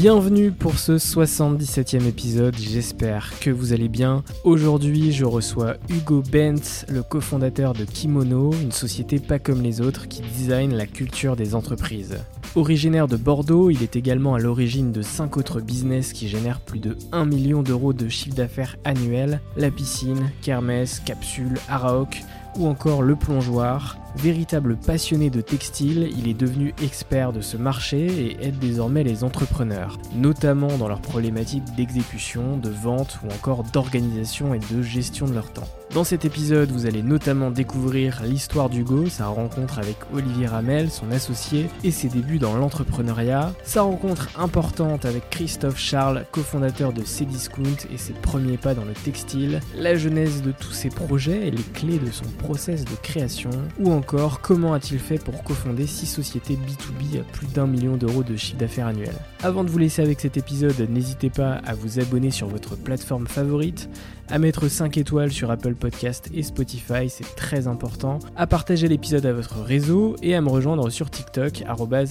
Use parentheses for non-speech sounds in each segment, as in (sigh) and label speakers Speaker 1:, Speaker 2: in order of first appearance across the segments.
Speaker 1: Bienvenue pour ce 77e épisode, j'espère que vous allez bien. Aujourd'hui je reçois Hugo Bentz, le cofondateur de Kimono, une société pas comme les autres qui design la culture des entreprises. Originaire de Bordeaux, il est également à l'origine de 5 autres business qui génèrent plus de 1 million d'euros de chiffre d'affaires annuel, la piscine, Kermesse, Capsule, Araok ou encore le plongeoir. Véritable passionné de textile, il est devenu expert de ce marché et aide désormais les entrepreneurs, notamment dans leurs problématiques d'exécution, de vente ou encore d'organisation et de gestion de leur temps. Dans cet épisode, vous allez notamment découvrir l'histoire d'Hugo, sa rencontre avec Olivier Ramel, son associé, et ses débuts dans l'entrepreneuriat, sa rencontre importante avec Christophe Charles, cofondateur de Cdiscount et ses premiers pas dans le textile, la genèse de tous ses projets et les clés de son process de création, ou encore comment a-t-il fait pour cofonder 6 sociétés B2B à plus d'un million d'euros de chiffre d'affaires annuel? Avant de vous laisser avec cet épisode, n'hésitez pas à vous abonner sur votre plateforme favorite, à mettre 5 étoiles sur Apple Podcast et Spotify, c'est très important, à partager l'épisode à votre réseau et à me rejoindre sur TikTok,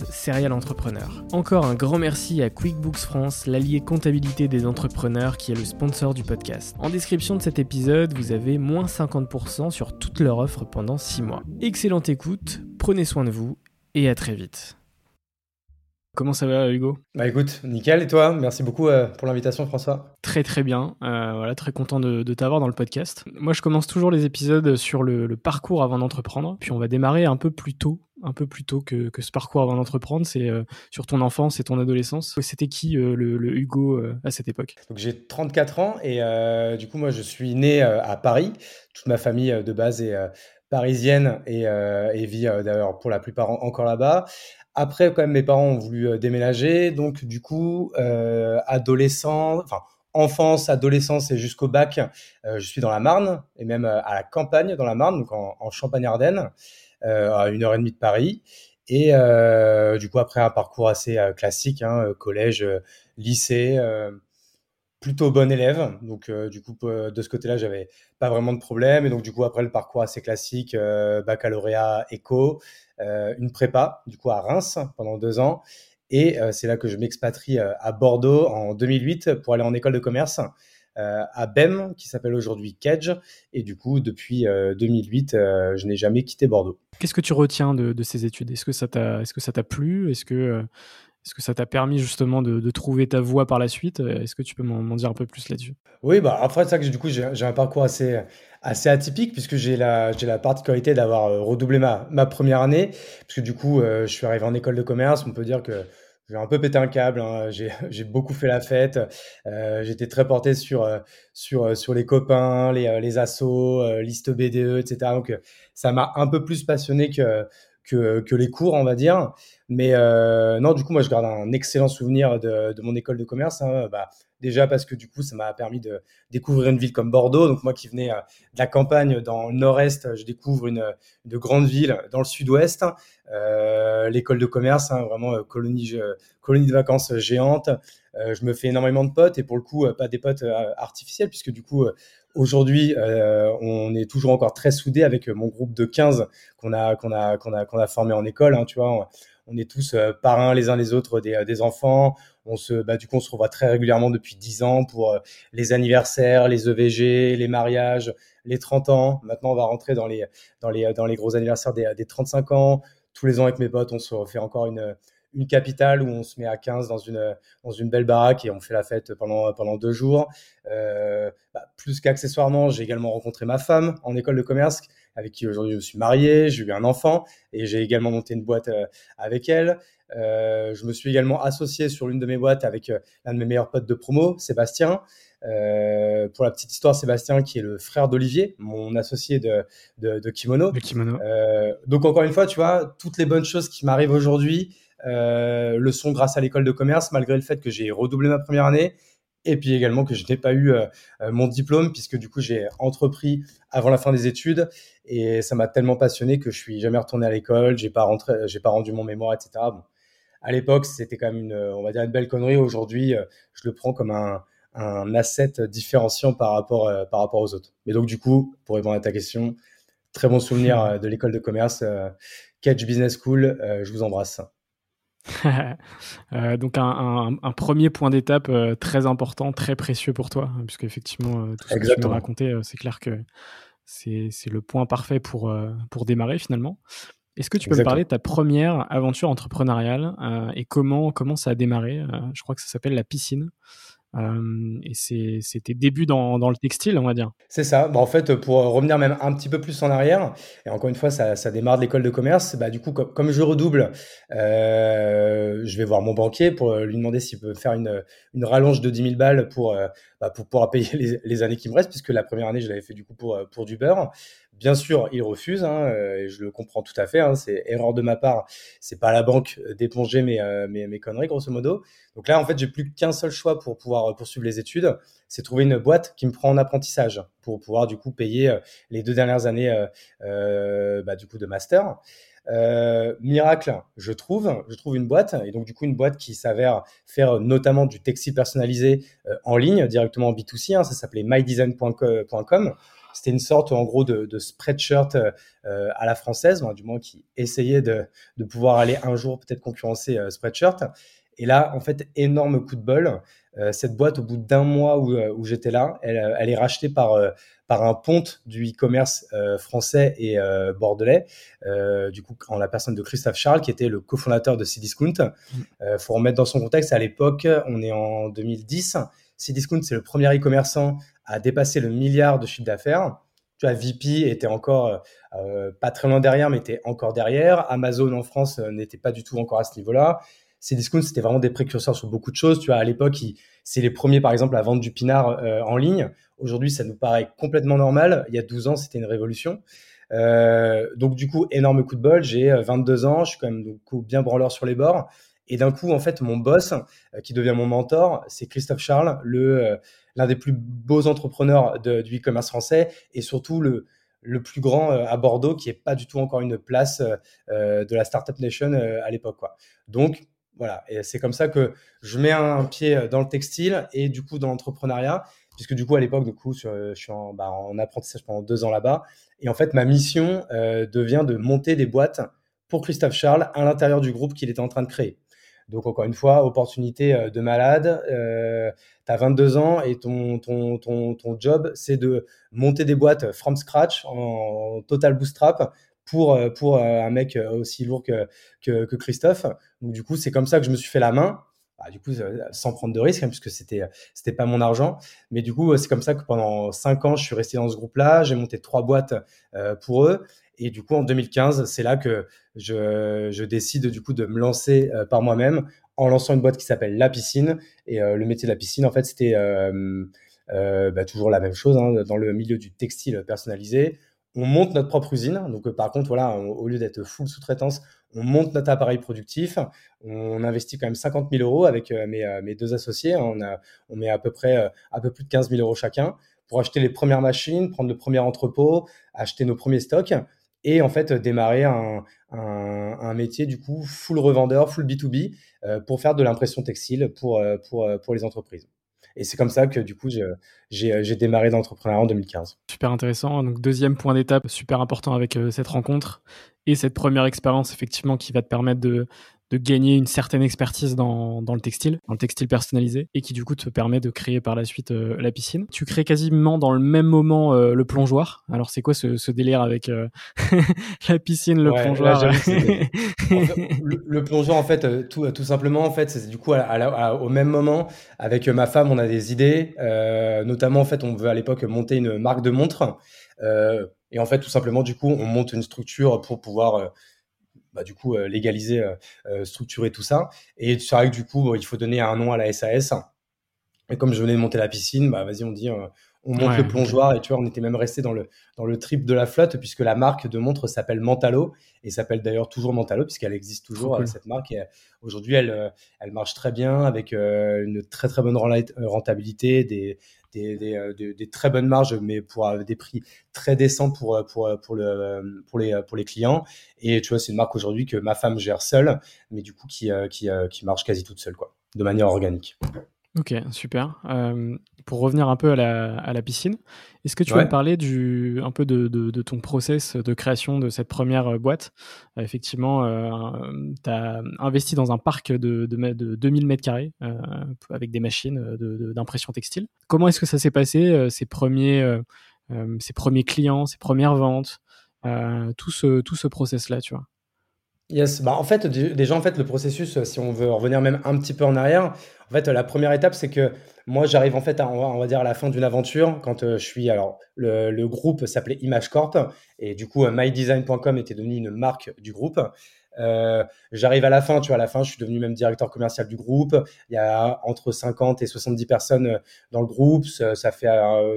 Speaker 1: serialentrepreneur. Encore un grand merci à QuickBooks France, l'allié comptabilité des entrepreneurs qui est le sponsor du podcast. En description de cet épisode, vous avez moins 50% sur toute leur offre pendant 6 mois. Excellente écoute, prenez soin de vous et à très vite. Comment ça va, Hugo?
Speaker 2: Bah écoute, nickel. Et toi? Merci beaucoup euh, pour l'invitation, François.
Speaker 1: Très très bien. Euh, voilà, très content de, t'avoir dans le podcast. Moi, je commence toujours les épisodes sur le, parcours avant d'entreprendre. Puis on va démarrer un peu plus tôt, un peu plus tôt que, ce parcours avant d'entreprendre. C'est euh, sur ton enfance et ton adolescence. C'était qui le, Hugo à cette époque?
Speaker 2: Donc j'ai 34 ans et du coup, moi, je suis né à Paris. Toute ma famille de base est parisienne et, et vit d'ailleurs pour la plupart encore là-bas. Après, quand même, mes parents ont voulu euh, déménager. Donc, du coup, euh, adolescent, enfin, enfance, adolescence et jusqu'au bac, euh, je suis dans la Marne et même à la campagne dans la Marne, donc en, Champagne-Ardenne, à une heure et demie de Paris. Et du coup, après un parcours assez classique, hein, collège, lycée, plutôt bon élève. Donc, du coup, de ce côté-là, j'avais pas vraiment de problème. Et donc, du coup, après le parcours assez classique, baccalauréat, éco, euh, une prépa, du coup à Reims pendant deux ans. Et euh, c'est là que je m'expatrie euh, à Bordeaux en 2008 pour aller en école de commerce à BEM, qui s'appelle aujourd'hui Kedge. Et du coup, depuis 2008, je n'ai jamais quitté Bordeaux.
Speaker 1: Qu'est-ce que tu retiens de, ces études? Est-ce que ça t'a, t'a plu? Est-ce que est-ce que ça t'a permis justement de, trouver ta voie par la suite? Est-ce que tu peux m'en dire un peu plus là-dessus?
Speaker 2: Oui, bah après ça, du coup, j'ai un parcours assez, assez atypique puisque j'ai la, la particularité d'avoir euh, redoublé ma, ma première année. Puisque du coup, euh, je suis arrivé en école de commerce. On peut dire que j'ai un peu pété un câble. Hein. J'ai, (laughs) j'ai beaucoup fait la fête. Euh, j'étais très porté sur, sur, sur les copains, les, les assos, liste BDE, etc. Donc, ça m'a un peu plus passionné que que, les cours, on va dire. Mais euh, non, du coup, moi, je garde un excellent souvenir de, mon école de commerce. Hein. Bah, déjà parce que du coup, ça m'a permis de découvrir une ville comme Bordeaux. Donc moi qui venais euh, de la campagne dans le nord-est, je découvre une, grande ville dans le sud-ouest. Euh, l'école de commerce, hein, vraiment colonie, colonie de vacances géante. Je me fais énormément de potes et pour le coup, pas des potes artificiels puisque du coup, Aujourd'hui, euh, on est toujours encore très soudés avec mon groupe de 15 qu'on a, formé en école. Hein, tu vois, on, est tous euh, parrains les uns les autres des, des enfants. On se, bah, du coup, on se revoit très régulièrement depuis 10 ans pour euh, les anniversaires, les EVG, les mariages, les 30 ans. Maintenant, on va rentrer dans les, dans les, dans les gros anniversaires des, des 35 ans. Tous les ans avec mes potes, on se refait encore une, une capitale où on se met à 15 dans une, dans une belle baraque et on fait la fête pendant, pendant deux jours. Euh, bah, plus qu'accessoirement, j'ai également rencontré ma femme en école de commerce avec qui aujourd'hui je suis marié, j'ai eu un enfant et j'ai également monté une boîte euh, avec elle. Euh, je me suis également associé sur l'une de mes boîtes avec l'un de mes meilleurs potes de promo, Sébastien. Euh, pour la petite histoire, Sébastien, qui est le frère d'Olivier, mon associé de, de, de Kimono.
Speaker 1: De kimono.
Speaker 2: Euh, donc encore une fois, tu vois, toutes les bonnes choses qui m'arrivent aujourd'hui, euh, le sont grâce à l'école de commerce, malgré le fait que j'ai redoublé ma première année et puis également que je n'ai pas eu euh, euh, mon diplôme puisque du coup j'ai entrepris avant la fin des études et ça m'a tellement passionné que je suis jamais retourné à l'école, j'ai pas pas rendu mon mémoire, etc. À l'époque c'était quand même une, on va dire une belle connerie. Aujourd'hui, je le prends comme un, asset différenciant par rapport par rapport aux autres. Mais donc du coup, pour répondre à ta question, très bon souvenir de l'école de commerce, Catch Business School, je vous embrasse. (laughs)
Speaker 1: Euh, donc un, premier point d'étape euh, très important, très précieux pour toi, hein, puisque effectivement euh, tout ce que tu nous racontais, c'est clair que c'est le point parfait pour, pour démarrer finalement. Est-ce que tu peux me parler de ta première aventure entrepreneuriale et comment, comment ça a démarré Je crois que ça s'appelle la piscine. Euh, et c'était début dans, dans, le textile, on va dire.
Speaker 2: C'est ça. Bah, en fait, pour revenir même un petit peu plus en arrière, et encore une fois, ça, démarre de l'école de commerce. Bah, du coup, comme, je redouble, euh, je vais voir mon banquier pour lui demander s'il peut faire une, rallonge de 10 000 balles pour, euh, bah, pour pouvoir payer (laughs) les, les, années qui me restent, puisque la première année, je l'avais fait du coup pour, pour du beurre. Bien sûr, il refuse, hein, euh, et je le comprends tout à fait. Hein, c'est erreur de ma part. C'est pas la banque d'éponger mes, euh, mes, mes, conneries, grosso modo. Donc là, en fait, j'ai plus qu'un seul choix pour pouvoir poursuivre les études, c'est trouver une boîte qui me prend en apprentissage pour pouvoir du coup payer euh, les deux dernières années euh, bah, du coup de master. Euh, miracle, je trouve, je trouve une boîte et donc du coup une boîte qui s'avère faire notamment du textile personnalisé en ligne directement en B2C. Hein, ça s'appelait mydesign.com. C'était une sorte, en gros, de, de spreadshirt euh, à la française, du moins qui essayait de, de pouvoir aller un jour peut-être concurrencer euh, Spreadshirt. Et là, en fait, énorme coup de bol. Euh, cette boîte, au bout d'un mois où, où j'étais là, elle, elle, est rachetée par, par un ponte du e-commerce français et bordelais, du coup, en la personne de Christophe Charles, qui était le cofondateur de Cdiscount. Il mmh. faut remettre dans son contexte, à l'époque, on est en 2010. Cdiscount, c'est le premier e-commerçant à dépasser le milliard de chiffre d'affaires. Tu vois, VP était encore euh, pas très loin derrière, mais était encore derrière. Amazon en France euh, n'était pas du tout encore à ce niveau-là. Cdiscount, c'était vraiment des précurseurs sur beaucoup de choses. Tu vois, à l'époque, c'est les premiers, par exemple, à vendre du pinard euh, en ligne. Aujourd'hui, ça nous paraît complètement normal. Il y a 12 ans, c'était une révolution. Euh, donc, du coup, énorme coup de bol. J'ai 22 ans, je suis quand même bien branleur sur les bords. Et d'un coup, en fait, mon boss, qui devient mon mentor, c'est Christophe Charles, le l'un des plus beaux entrepreneurs du e-commerce français et surtout le, plus grand euh, à Bordeaux, qui est pas du tout encore une place euh, euh, de la Startup Nation à l'époque. Donc, voilà, et c'est comme ça que je mets un pied dans le textile et du coup dans l'entrepreneuriat, puisque du coup à l'époque, du coup, je, suis bah, en, apprentissage pendant deux ans là-bas. Et en fait, ma mission devient de monter des boîtes pour Christophe Charles à l'intérieur du groupe qu'il était en train de créer. Donc encore une fois, opportunité euh, de malade. Euh, tu as 22 ans et ton, ton, ton, ton job, c'est de monter des boîtes from scratch en, total bootstrap pour, euh, pour euh, un mec aussi lourd que, que, Christophe. Donc du coup, c'est comme ça que je me suis fait la main. Bah, du coup, sans prendre de risque, hein, puisque c'était c'était pas mon argent. Mais du coup, c'est comme ça que pendant cinq ans, je suis resté dans ce groupe-là. J'ai monté trois boîtes pour eux. Et du coup, en 2015, c'est là que je, décide du coup de me lancer euh, par moi-même en lançant une boîte qui s'appelle La Piscine. Et euh, le métier de la piscine, en fait, c'était euh, bah, toujours la même chose hein, dans le milieu du textile personnalisé. on monte notre propre usine. Donc, par contre, voilà, au lieu d'être full sous-traitance, on monte notre appareil productif. On investit quand même 50 000 euros avec mes, deux associés. On, a, on met à peu près un peu plus de 15 000 euros chacun pour acheter les premières machines, prendre le premier entrepôt, acheter nos premiers stocks et en fait démarrer un, un, métier du coup full revendeur, full B2B euh, pour faire de l'impression textile pour, euh, pour, euh, pour les entreprises. Et c'est comme ça que du coup j'ai démarré l'entrepreneuriat en 2015.
Speaker 1: Super intéressant. Donc deuxième point d'étape super important avec cette rencontre et cette première expérience effectivement qui va te permettre de, de gagner une certaine expertise dans, dans, le textile, dans le textile personnalisé, et qui du coup te permet de créer par la suite euh, la piscine. Tu crées quasiment dans le même moment euh, le plongeoir. Alors c'est quoi ce, ce, délire avec euh, (laughs) la piscine, le plongeoir (laughs)
Speaker 2: le, plongeoir en fait, tout, tout simplement en fait, c'est du coup au même moment avec ma femme, on a des idées, notamment en fait, on veut à l'époque monter une marque de montres. et en fait, tout simplement, du coup, on monte une structure pour pouvoir bah, du coup euh, légaliser, euh, euh, structurer tout ça. Et c'est vrai que du coup, il faut donner un nom à la SAS. Et comme je venais de monter la piscine, bah vas-y, on dit, on monte le plongeoir. Et tu vois, on était même resté dans le, dans le trip de la flotte, puisque la marque de montre s'appelle Mentalo, et s'appelle d'ailleurs toujours Mentalo, puisqu'elle existe toujours, cette marque. Et aujourd'hui, elle, elle marche très bien, avec une très très bonne rentabilité, des, euh, des, très bonnes marges, mais pour euh, des prix très décents pour, euh, pour, pour, le, pour, les, pour les clients. Et tu vois, c'est une marque aujourd'hui que ma femme gère seule, mais du coup qui, qui, qui marche quasi toute seule, quoi, de manière organique.
Speaker 1: Ok, super. Pour revenir un peu à la, à la piscine, est-ce que tu vas me parler du, un peu de, de, ton process de création de cette première euh, boîte? Euh, Effectivement, tu as investi dans un parc de, de, de 2000 m2 avec des machines d'impression textile. Comment est-ce que ça s'est passé, ces, premiers, ces premiers clients, ces premières ventes, tout ce, tout ce process-là, tu vois?
Speaker 2: Yes, bah en fait, déjà, en fait, le processus, si on veut revenir même un petit peu en arrière, en fait, la première étape, c'est que moi, j'arrive en fait, à, on, va, dire, à la fin d'une aventure quand euh, je suis. Alors, le, groupe s'appelait Image Corp et du coup, euh, mydesign.com était devenu une marque du groupe. Euh, j'arrive à la fin, tu vois, à la fin, je suis devenu même directeur commercial du groupe. Il y a entre 50 et 70 personnes dans le groupe. Ça, fait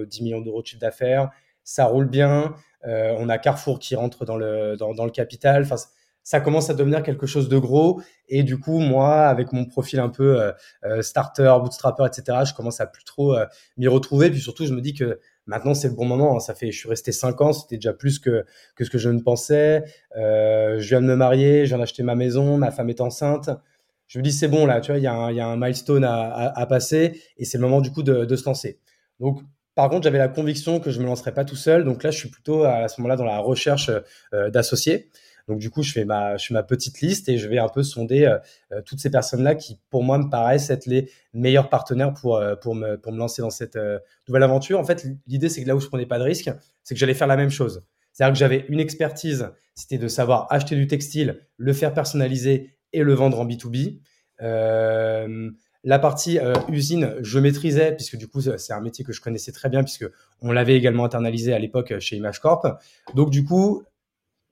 Speaker 2: 10 millions d'euros de chiffre d'affaires. Ça roule bien. on a Carrefour qui rentre dans le, dans le capital. Enfin, ça commence à devenir quelque chose de gros. Et du coup, moi, avec mon profil un peu euh, euh, starter, bootstrapper, etc., je commence à plus trop euh, m'y retrouver. Puis surtout, je me dis que maintenant, c'est le bon moment. Ça fait, je suis resté cinq ans, c'était déjà plus que, que ce que je ne pensais. je viens de me marier, je viens d'acheter ma maison, ma femme est enceinte. Je me dis, c'est bon, là, tu vois, il y, a un, milestone à, passer et c'est le moment du coup de, se lancer. Donc, par contre, j'avais la conviction que je me lancerais pas tout seul. Donc là, je suis plutôt à ce moment-là dans la recherche d'associés. Donc du coup, je fais ma, petite liste et je vais un peu sonder euh, euh, toutes ces personnes-là qui, pour moi, me paraissent être les meilleurs partenaires pour, euh, me lancer dans cette nouvelle aventure. En fait, l'idée, c'est que là où je prenais pas de risque, c'est que j'allais faire la même chose. C'est-à-dire que j'avais une expertise, c'était de savoir acheter du textile, le faire personnaliser et le vendre en B2B. la partie usine, je maîtrisais, puisque du coup, c'est un métier que je connaissais très bien, puisque on l'avait également internalisé à l'époque chez Image Corp. Donc, du coup,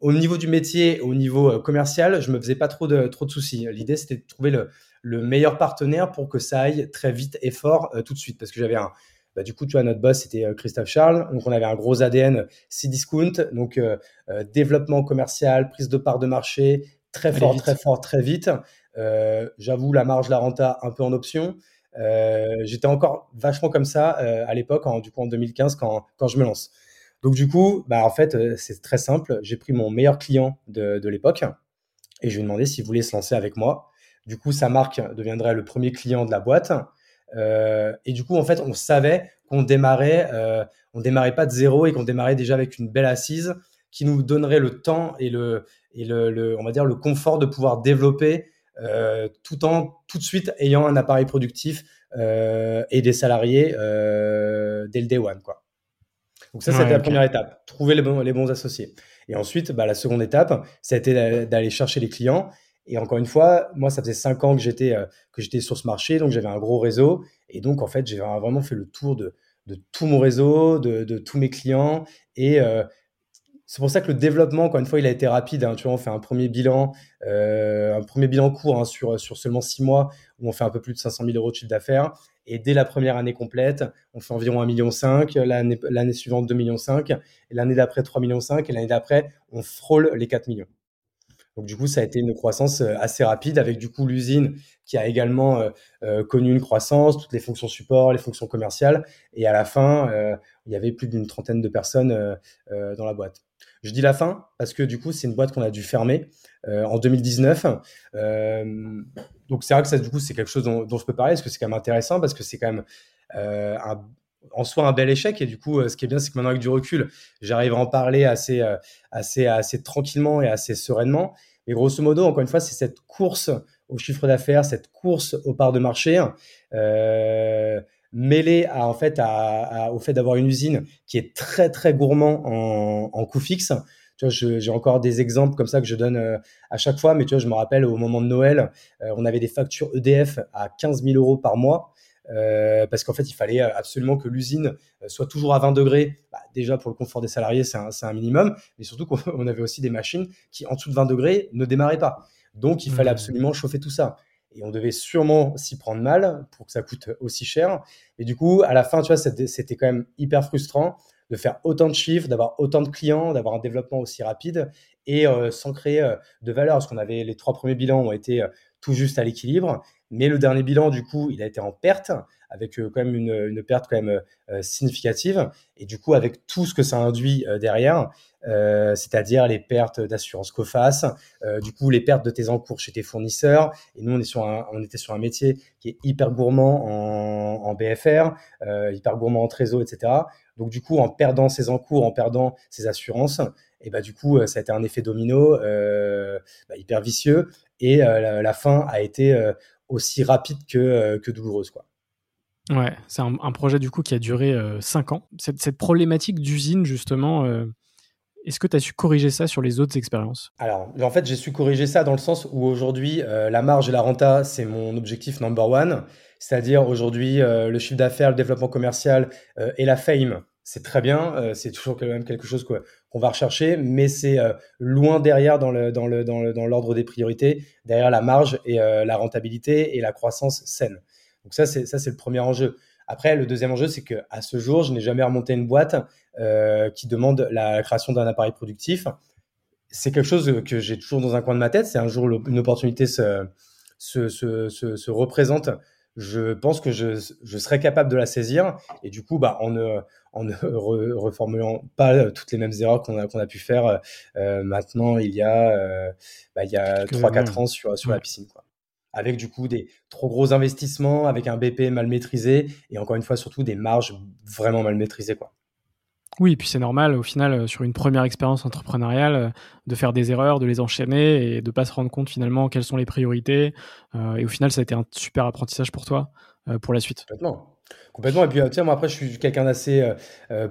Speaker 2: au niveau du métier, au niveau euh, commercial, je me faisais pas trop de, trop de soucis. L'idée, c'était de trouver le, le, meilleur partenaire pour que ça aille très vite et fort euh, tout de suite. Parce que j'avais un, bah, du coup, tu vois, notre boss, c'était euh, Christophe Charles. Donc, on avait un gros ADN C-Discount. Donc, développement commercial, prise de part de marché, très fort, très fort, très vite. J'avoue, la marge, la renta, un peu en option. J'étais encore vachement comme ça à l'époque, du coup, en 2015, quand, quand je me lance. Donc du coup, bah en fait, euh, c'est très simple. J'ai pris mon meilleur client de, de l'époque et je lui ai demandé s'il voulait se lancer avec moi. Du coup, sa marque deviendrait le premier client de la boîte. Euh, et du coup, en fait, on savait qu'on démarrait, euh, on démarrait pas de zéro et qu'on démarrait déjà avec une belle assise qui nous donnerait le temps et le, et le, on va dire, le confort de pouvoir développer euh, tout en tout de suite ayant un appareil productif euh, et des salariés euh, dès le day one, quoi. Donc ça, c'était la première étape, trouver les bons, les bons associés. Et ensuite, bah, la seconde étape, ça a été d'aller chercher les clients. Et encore une fois, moi, ça faisait cinq ans que j'étais euh, que j'étais sur ce marché, donc j'avais un gros réseau. Et donc, en fait, j'ai vraiment fait le tour de, de tout mon réseau, de, de tous mes clients. Et euh, c'est pour ça que le développement, encore une fois, il a été rapide. Hein. Tu vois, on fait un premier bilan, euh, un premier bilan court hein, sur, seulement six mois, où on fait un peu plus de 500 000 euros de chiffre d'affaires. Et dès la première année complète, on fait environ 1,5 million, l'année, l'année suivante 2,5 millions, l'année d'après 3,5 millions, et l'année d'après, on frôle les 4 millions. Donc du coup, ça a été une croissance euh, assez rapide avec du coup l'usine qui a également euh, euh, connu une croissance, toutes les fonctions support, les fonctions commerciales. Et à la fin, il y avait plus d'une trentaine de personnes dans la boîte. Je dis la fin parce que du coup, c'est une boîte qu'on a dû fermer en 2019. donc c'est vrai que ça, du coup, c'est quelque chose dont, dont, je peux parler parce que c'est quand même intéressant parce que c'est quand même un en soi un bel échec. Et du coup, euh, ce qui est bien, c'est que maintenant, avec du recul, j'arrive à en parler assez, euh, assez, assez tranquillement et assez sereinement. Mais grosso modo, encore une fois, c'est cette course au chiffre d'affaires, cette course aux parts de marché, euh, mêlée à, en fait, au fait d'avoir une usine qui est très, très gourmand en, en coût fixe. Tu vois, j'ai encore des exemples comme ça que je donne à chaque fois, mais tu vois, je me rappelle au moment de Noël, on avait des factures EDF à 15 000 euros par mois. Euh, parce qu'en fait, il fallait euh, absolument que l'usine euh, soit toujours à 20 degrés. Bah, déjà, pour le confort des salariés, c'est un, un, minimum, mais surtout qu'on (laughs) avait aussi des machines qui, en dessous de 20 degrés, ne démarraient pas. Donc, il fallait mmh. absolument chauffer tout ça. Et on devait sûrement s'y prendre mal pour que ça coûte aussi cher. Et du coup, à la fin, tu vois, c'était quand même hyper frustrant de faire autant de chiffres, d'avoir autant de clients, d'avoir un développement aussi rapide et sans créer de valeur. Parce qu'on avait les trois premiers bilans ont été tout juste à l'équilibre. Mais le dernier bilan, du coup, il a été en perte, avec euh, quand même une, perte quand même euh, significative. Et du coup, avec tout ce que ça induit euh, derrière, c'est-à-dire les pertes d'assurance COFAS, du coup, les pertes de tes encours chez tes fournisseurs. Et nous, on, était sur un métier qui est hyper gourmand en, BFR, hyper gourmand en trésor, etc. Donc, du coup, en perdant ses encours, en perdant ses assurances, et bah du coup ça a été un effet domino euh, bah, hyper vicieux et la, fin a été aussi rapide que, euh, que douloureuse. Quoi.
Speaker 1: Ouais, c'est un, projet du coup qui a duré 5 euh, ans. Cette, cette problématique d'usine, justement, euh, est-ce que tu as su corriger ça sur les autres expériences?
Speaker 2: Alors, en fait, j'ai su corriger ça dans le sens où aujourd'hui, la marge et la renta, c'est mon objectif number one. C'est-à-dire aujourd'hui, le chiffre d'affaires, le développement commercial et la fame, c'est très bien. c'est toujours quand même quelque chose qu'on va rechercher, mais c'est euh, loin derrière dans l'ordre des priorités, derrière la marge et euh, la rentabilité et la croissance saine. Donc ça c'est le premier enjeu. Après le deuxième enjeu c'est que à ce jour je n'ai jamais remonté une boîte euh, qui demande la création d'un appareil productif. C'est quelque chose que j'ai toujours dans un coin de ma tête. C'est un jour une opportunité se représente je pense que je, je, serais capable de la saisir. Et du coup, bah, en ne, en ne (laughs) reformulant pas toutes les mêmes erreurs qu'on a, qu'on a pu faire euh, maintenant, il y a, euh, bah, il y a 3-4 ans sur, sur la piscine. Quoi. Avec du coup des trop gros investissements, avec un BP mal maîtrisé et encore une fois, surtout des marges vraiment mal maîtrisées. Quoi.
Speaker 1: Oui, et puis c'est normal au final euh, sur une première expérience entrepreneuriale euh, de faire des erreurs, de les enchaîner et de pas se rendre compte finalement quelles sont les priorités. Euh, et au final, ça a été un super apprentissage pour toi pour la suite.
Speaker 2: Complètement. Complètement. Et puis, tiens, moi, après, je suis quelqu'un d'assez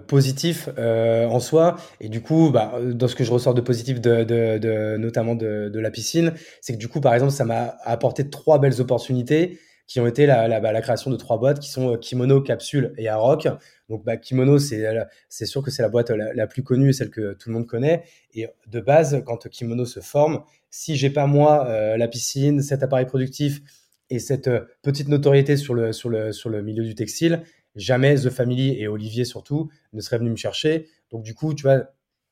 Speaker 2: positif en soi. Et du coup, bah, dans ce que je ressors de positif, de, notamment de, la piscine, c'est que du coup, par exemple, ça m'a apporté trois belles opportunités qui ont été la, la, bah, la création de trois boîtes qui sont Kimono, Capsule et Aroc. Donc, bah, Kimono, c'est sûr que c'est la boîte la, plus connue, celle que tout le monde connaît. Et de base, quand Kimono se forme, si j'ai pas moi euh, la piscine, cet appareil productif et cette euh, petite notoriété sur le, sur, le, sur le milieu du textile, jamais The Family et Olivier surtout ne seraient venus me chercher. Donc, du coup, tu vois,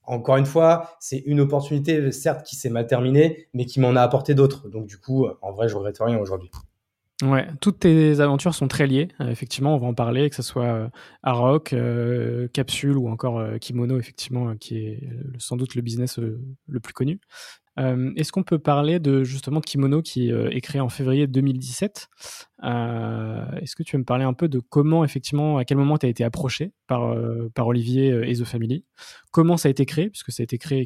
Speaker 2: encore une fois, c'est une opportunité, certes, qui s'est mal terminée, mais qui m'en a apporté d'autres. Donc, du coup, en vrai, je regrette rien aujourd'hui.
Speaker 1: Ouais, toutes tes aventures sont très liées. Euh, effectivement, on va en parler, que ce soit euh, Arok, euh, Capsule ou encore Kimono, effectivement, qui est sans doute le business le plus connu. Est-ce qu'on peut parler de justement Kimono qui est créé en février 2017 Est-ce que tu veux me parler un peu de comment, effectivement, à quel moment tu as été approché par, par Olivier et The Family? Comment ça a été créé Puisque ça a été créé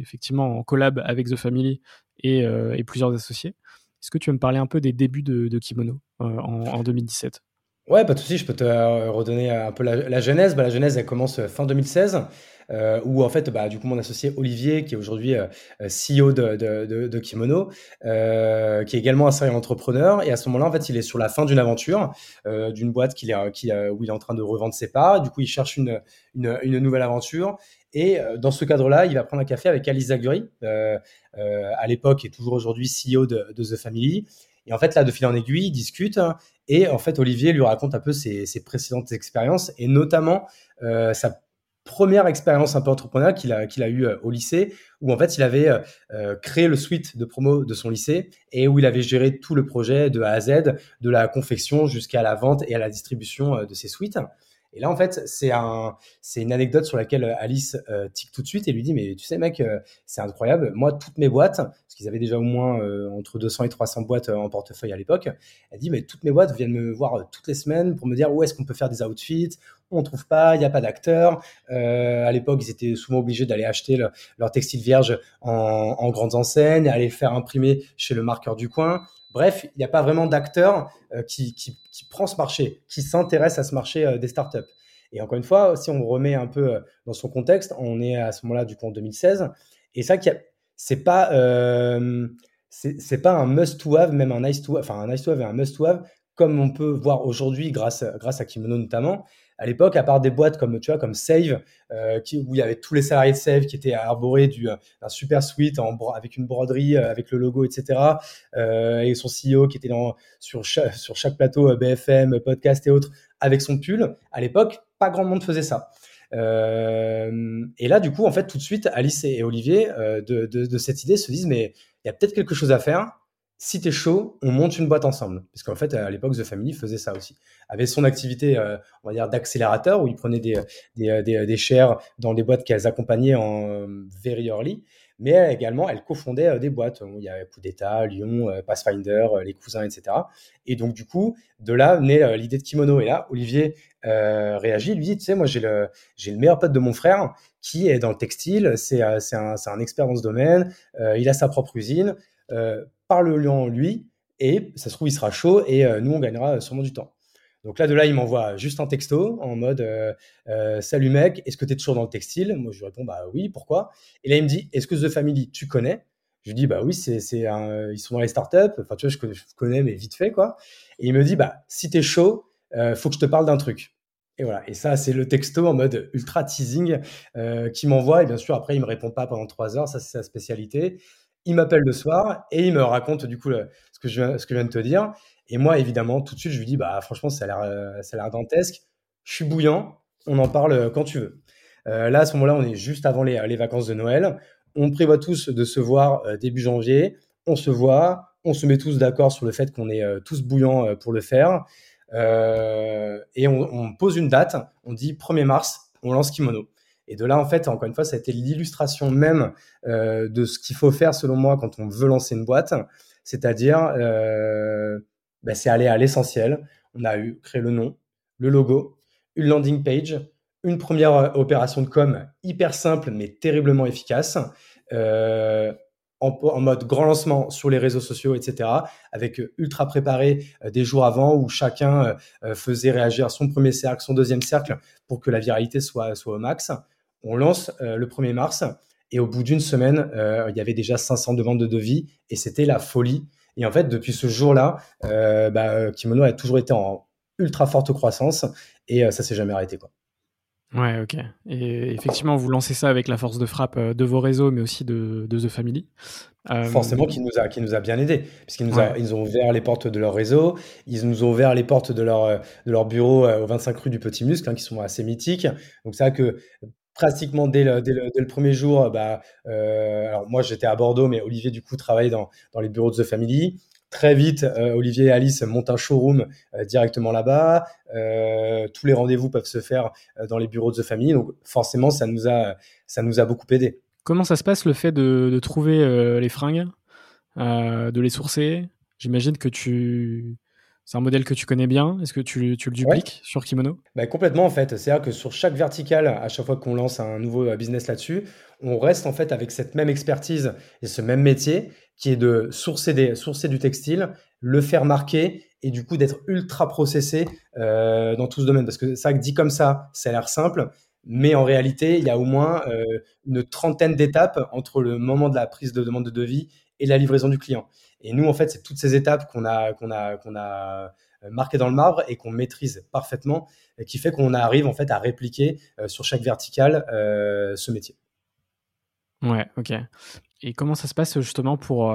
Speaker 1: effectivement en collab avec The Family et, et plusieurs associés? Est-ce que tu veux me parler un peu des débuts de, Kimono euh, en, 2017
Speaker 2: Ouais, pas de souci, je peux te euh, redonner un peu la, genèse. Bah, la genèse, elle commence euh, fin 2016. Où en fait, bah, du coup, mon associé Olivier, qui est aujourd'hui CEO de, Kimono, qui est également un serial entrepreneur, et à ce moment-là, en fait, il est sur la fin d'une aventure, d'une boîte qu'il est, qui, où il est en train de revendre ses parts. Du coup, il cherche une, une, nouvelle aventure. Et dans ce cadre-là, il va prendre un café avec Alice Zaguri, euh, à l'époque et toujours aujourd'hui CEO de, The Family. Et en fait, là, de fil en aiguille, ils discutent. Et en fait, Olivier lui raconte un peu ses, ses précédentes expériences et notamment euh, sa première expérience un peu entrepreneuriale qu'il a, qu'il a eu au lycée, où en fait, il avait euh, créé le suite de promo de son lycée et où il avait géré tout le projet de A à Z, de la confection jusqu'à la vente et à la distribution de ses suites. Et là, en fait, c'est un, c'est une anecdote sur laquelle euh, Alice euh, tique tout de suite et lui dit, mais tu sais, mec, euh, c'est incroyable. Moi, toutes mes boîtes, parce qu'ils avaient déjà au moins entre 200 et 300 boîtes en portefeuille à l'époque, elle dit, mais toutes mes boîtes viennent me voir toutes les semaines pour me dire où est-ce qu'on peut faire des outfits, on trouve pas, il n'y a pas d'acteurs. Euh, à l'époque, ils étaient souvent obligés d'aller acheter leur textile vierge en, en, grandes enseignes, aller le faire imprimer chez le marqueur du coin. Bref, il n'y a pas vraiment d'acteur euh, qui, qui, prend ce marché, qui s'intéresse à ce marché euh, des startups. Et encore une fois, si on remet un peu euh, dans son contexte, on est à ce moment-là du coup en 2016. Et ça, c'est pas c'est pas un must to have, même un nice to have, enfin un nice to have et un must to have, comme on peut voir aujourd'hui grâce grâce à Kimono notamment à l'époque, à part des boîtes comme tu vois comme Save, euh, où il y avait tous les salariés de Save qui étaient arborés euh, d'un super suite avec une broderie, euh, avec le logo, etc. Et son CEO qui était sur chaque, plateau BFM, podcast et autres avec son pull. À l'époque, pas grand monde faisait ça. Et là, du coup, en fait, tout de suite, Alice et Olivier de cette idée se disent mais il y a peut-être quelque chose à faire si t'es chaud, on monte une boîte ensemble. Parce qu'en fait, à l'époque, The Family faisait ça aussi. Avait son activité, euh, on va dire, d'accélérateur, où il prenait des, des, euh, des, shares dans des boîtes qu'elles accompagnaient en euh, very early. Mais également, elle cofondait des boîtes. Il y avait Coup d'État, Lyon, Pathfinder, Les Cousins, etc. Et donc, du coup, de là naît l'idée de Kimono. Et là, Olivier euh, réagit, lui dit, tu sais, moi, j'ai le, j'ai le meilleur pote de mon frère qui est dans le textile. C'est, c'est, un, c'est un expert dans ce domaine. il a sa propre usine. Euh, parle-lui en lui, et ça se trouve, il sera chaud, et euh, nous, on gagnera sûrement du temps. Donc là, de là, il m'envoie juste un texto en mode euh, euh, Salut mec, est-ce que tu es toujours dans le textile? Moi, je lui réponds Bah oui, pourquoi? Et là, il me dit Est-ce que The Family, tu connais? Je lui dis Bah oui, c'est, c'est ils sont dans les startups. Enfin, tu vois, je connais, mais vite fait, quoi. Et il me dit Bah si tu es chaud, faut que je te parle d'un truc. Et voilà. Et ça, c'est le texto en mode ultra teasing qui m'envoie. Et bien sûr, après, il me répond pas pendant trois heures. Ça, c'est sa spécialité. Il m'appelle le soir et il me raconte du coup ce, que je, viens de te dire. Et moi, évidemment, tout de suite, je lui dis, bah franchement, ça a l'air, euh, dantesque. Je suis bouillant. On en parle euh, quand tu veux. Euh, là, à ce moment-là, on est juste avant les, les, vacances de Noël. On prévoit tous de se voir début janvier. On se voit. On se met tous d'accord sur le fait qu'on est tous bouillants pour le faire. et on, on, pose une date. On dit 1er mars, on lance Kimono. Et de là, en fait, encore une fois, ça a été l'illustration même euh, de ce qu'il faut faire, selon moi, quand on veut lancer une boîte. C'est-à-dire, euh, ben, c'est aller à l'essentiel. On a eu créé le nom, le logo, une landing page, une première euh, opération de com hyper simple mais terriblement efficace. En, mode grand lancement sur les réseaux sociaux, etc., avec euh, ultra préparé euh, des jours avant où chacun faisait réagir son premier cercle, son deuxième cercle, pour que la viralité soit, soit au max. On lance euh, le 1er mars et au bout d'une semaine, euh, il y avait déjà 500 demandes de devis et c'était la folie. Et en fait, depuis ce jour-là, euh, bah, Kimono a toujours été en ultra forte croissance et ça s'est jamais arrêté. Quoi.
Speaker 1: Ouais, ok. Et effectivement, vous lancez ça avec la force de frappe de vos réseaux, mais aussi de, de The Family.
Speaker 2: Forcément, qui nous a, qui nous a bien aidé, puisqu'ils nous, ouais. ils ont ouvert les portes de leur réseau, ils nous ont ouvert les portes de leur, de leur bureau au 25 rue du Petit Muscle, hein, qui sont assez mythiques. Donc, c'est vrai que pratiquement dès le, dès le, dès le, premier jour, bah, euh, alors moi j'étais à Bordeaux, mais Olivier du coup travaillait dans, dans les bureaux de The Family. Très vite, euh, Olivier et Alice montent un showroom euh, directement là-bas. Euh, tous les rendez-vous peuvent se faire dans les bureaux de The Family, donc forcément ça nous a ça nous a beaucoup aidé.
Speaker 1: Comment ça se passe le fait de, trouver les fringues, de les sourcer? J'imagine que tu c'est un modèle que tu connais bien. Est-ce que tu, tu le dupliques ouais. sur Kimono?
Speaker 2: Bah, Complètement en fait. C'est-à-dire que sur chaque verticale, à chaque fois qu'on lance un nouveau euh, business là-dessus, on reste en fait avec cette même expertise et ce même métier qui est de sourcer, des, sourcer du textile, le faire marquer et du coup d'être ultra processé euh, dans tout ce domaine. Parce que ça dit comme ça, ça a l'air simple, mais en réalité, il y a au moins une trentaine d'étapes entre le moment de la prise de demande de devis et la livraison du client. Et nous, en fait, c'est toutes ces étapes qu'on a, qu'on a, qu'on a marquées dans le marbre et qu'on maîtrise parfaitement, qui fait qu'on arrive en fait à répliquer sur chaque verticale ce métier.
Speaker 1: Ouais, ok. Et comment ça se passe justement pour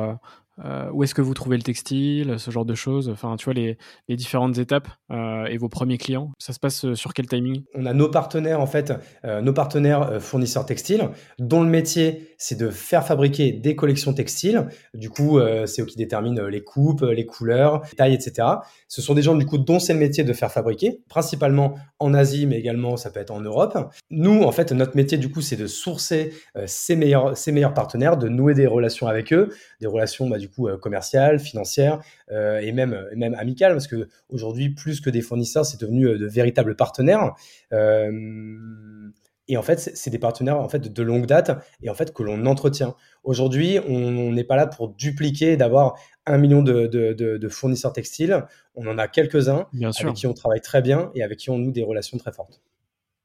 Speaker 1: euh, où est-ce que vous trouvez le textile, ce genre de choses? Enfin, tu vois, les, différentes étapes euh, et vos premiers clients, ça se passe euh, sur quel timing?
Speaker 2: On a nos partenaires, en fait, nos partenaires fournisseurs textiles, dont le métier, c'est de faire fabriquer des collections textiles. Du coup, c'est eux qui déterminent les coupes, les couleurs, les tailles, etc. Ce sont des gens, du coup, dont c'est le métier de faire fabriquer, principalement en Asie, mais également, ça peut être en Europe. Nous, en fait, notre métier, du coup, c'est de sourcer ces, meilleurs, ces meilleurs partenaires, de nouer des relations avec eux, des relations, bah, du coup, commerciales, financières et même, même amicales, parce que aujourd'hui, plus que des fournisseurs, c'est devenu de véritables partenaires. et en fait, c'est des partenaires en fait de longue date et en fait que l'on entretient. Aujourd'hui, on n'est pas là pour dupliquer, d'avoir un million de, de, de, fournisseurs textiles. On en a quelques-uns avec qui on travaille très bien et avec qui on noue des relations très fortes.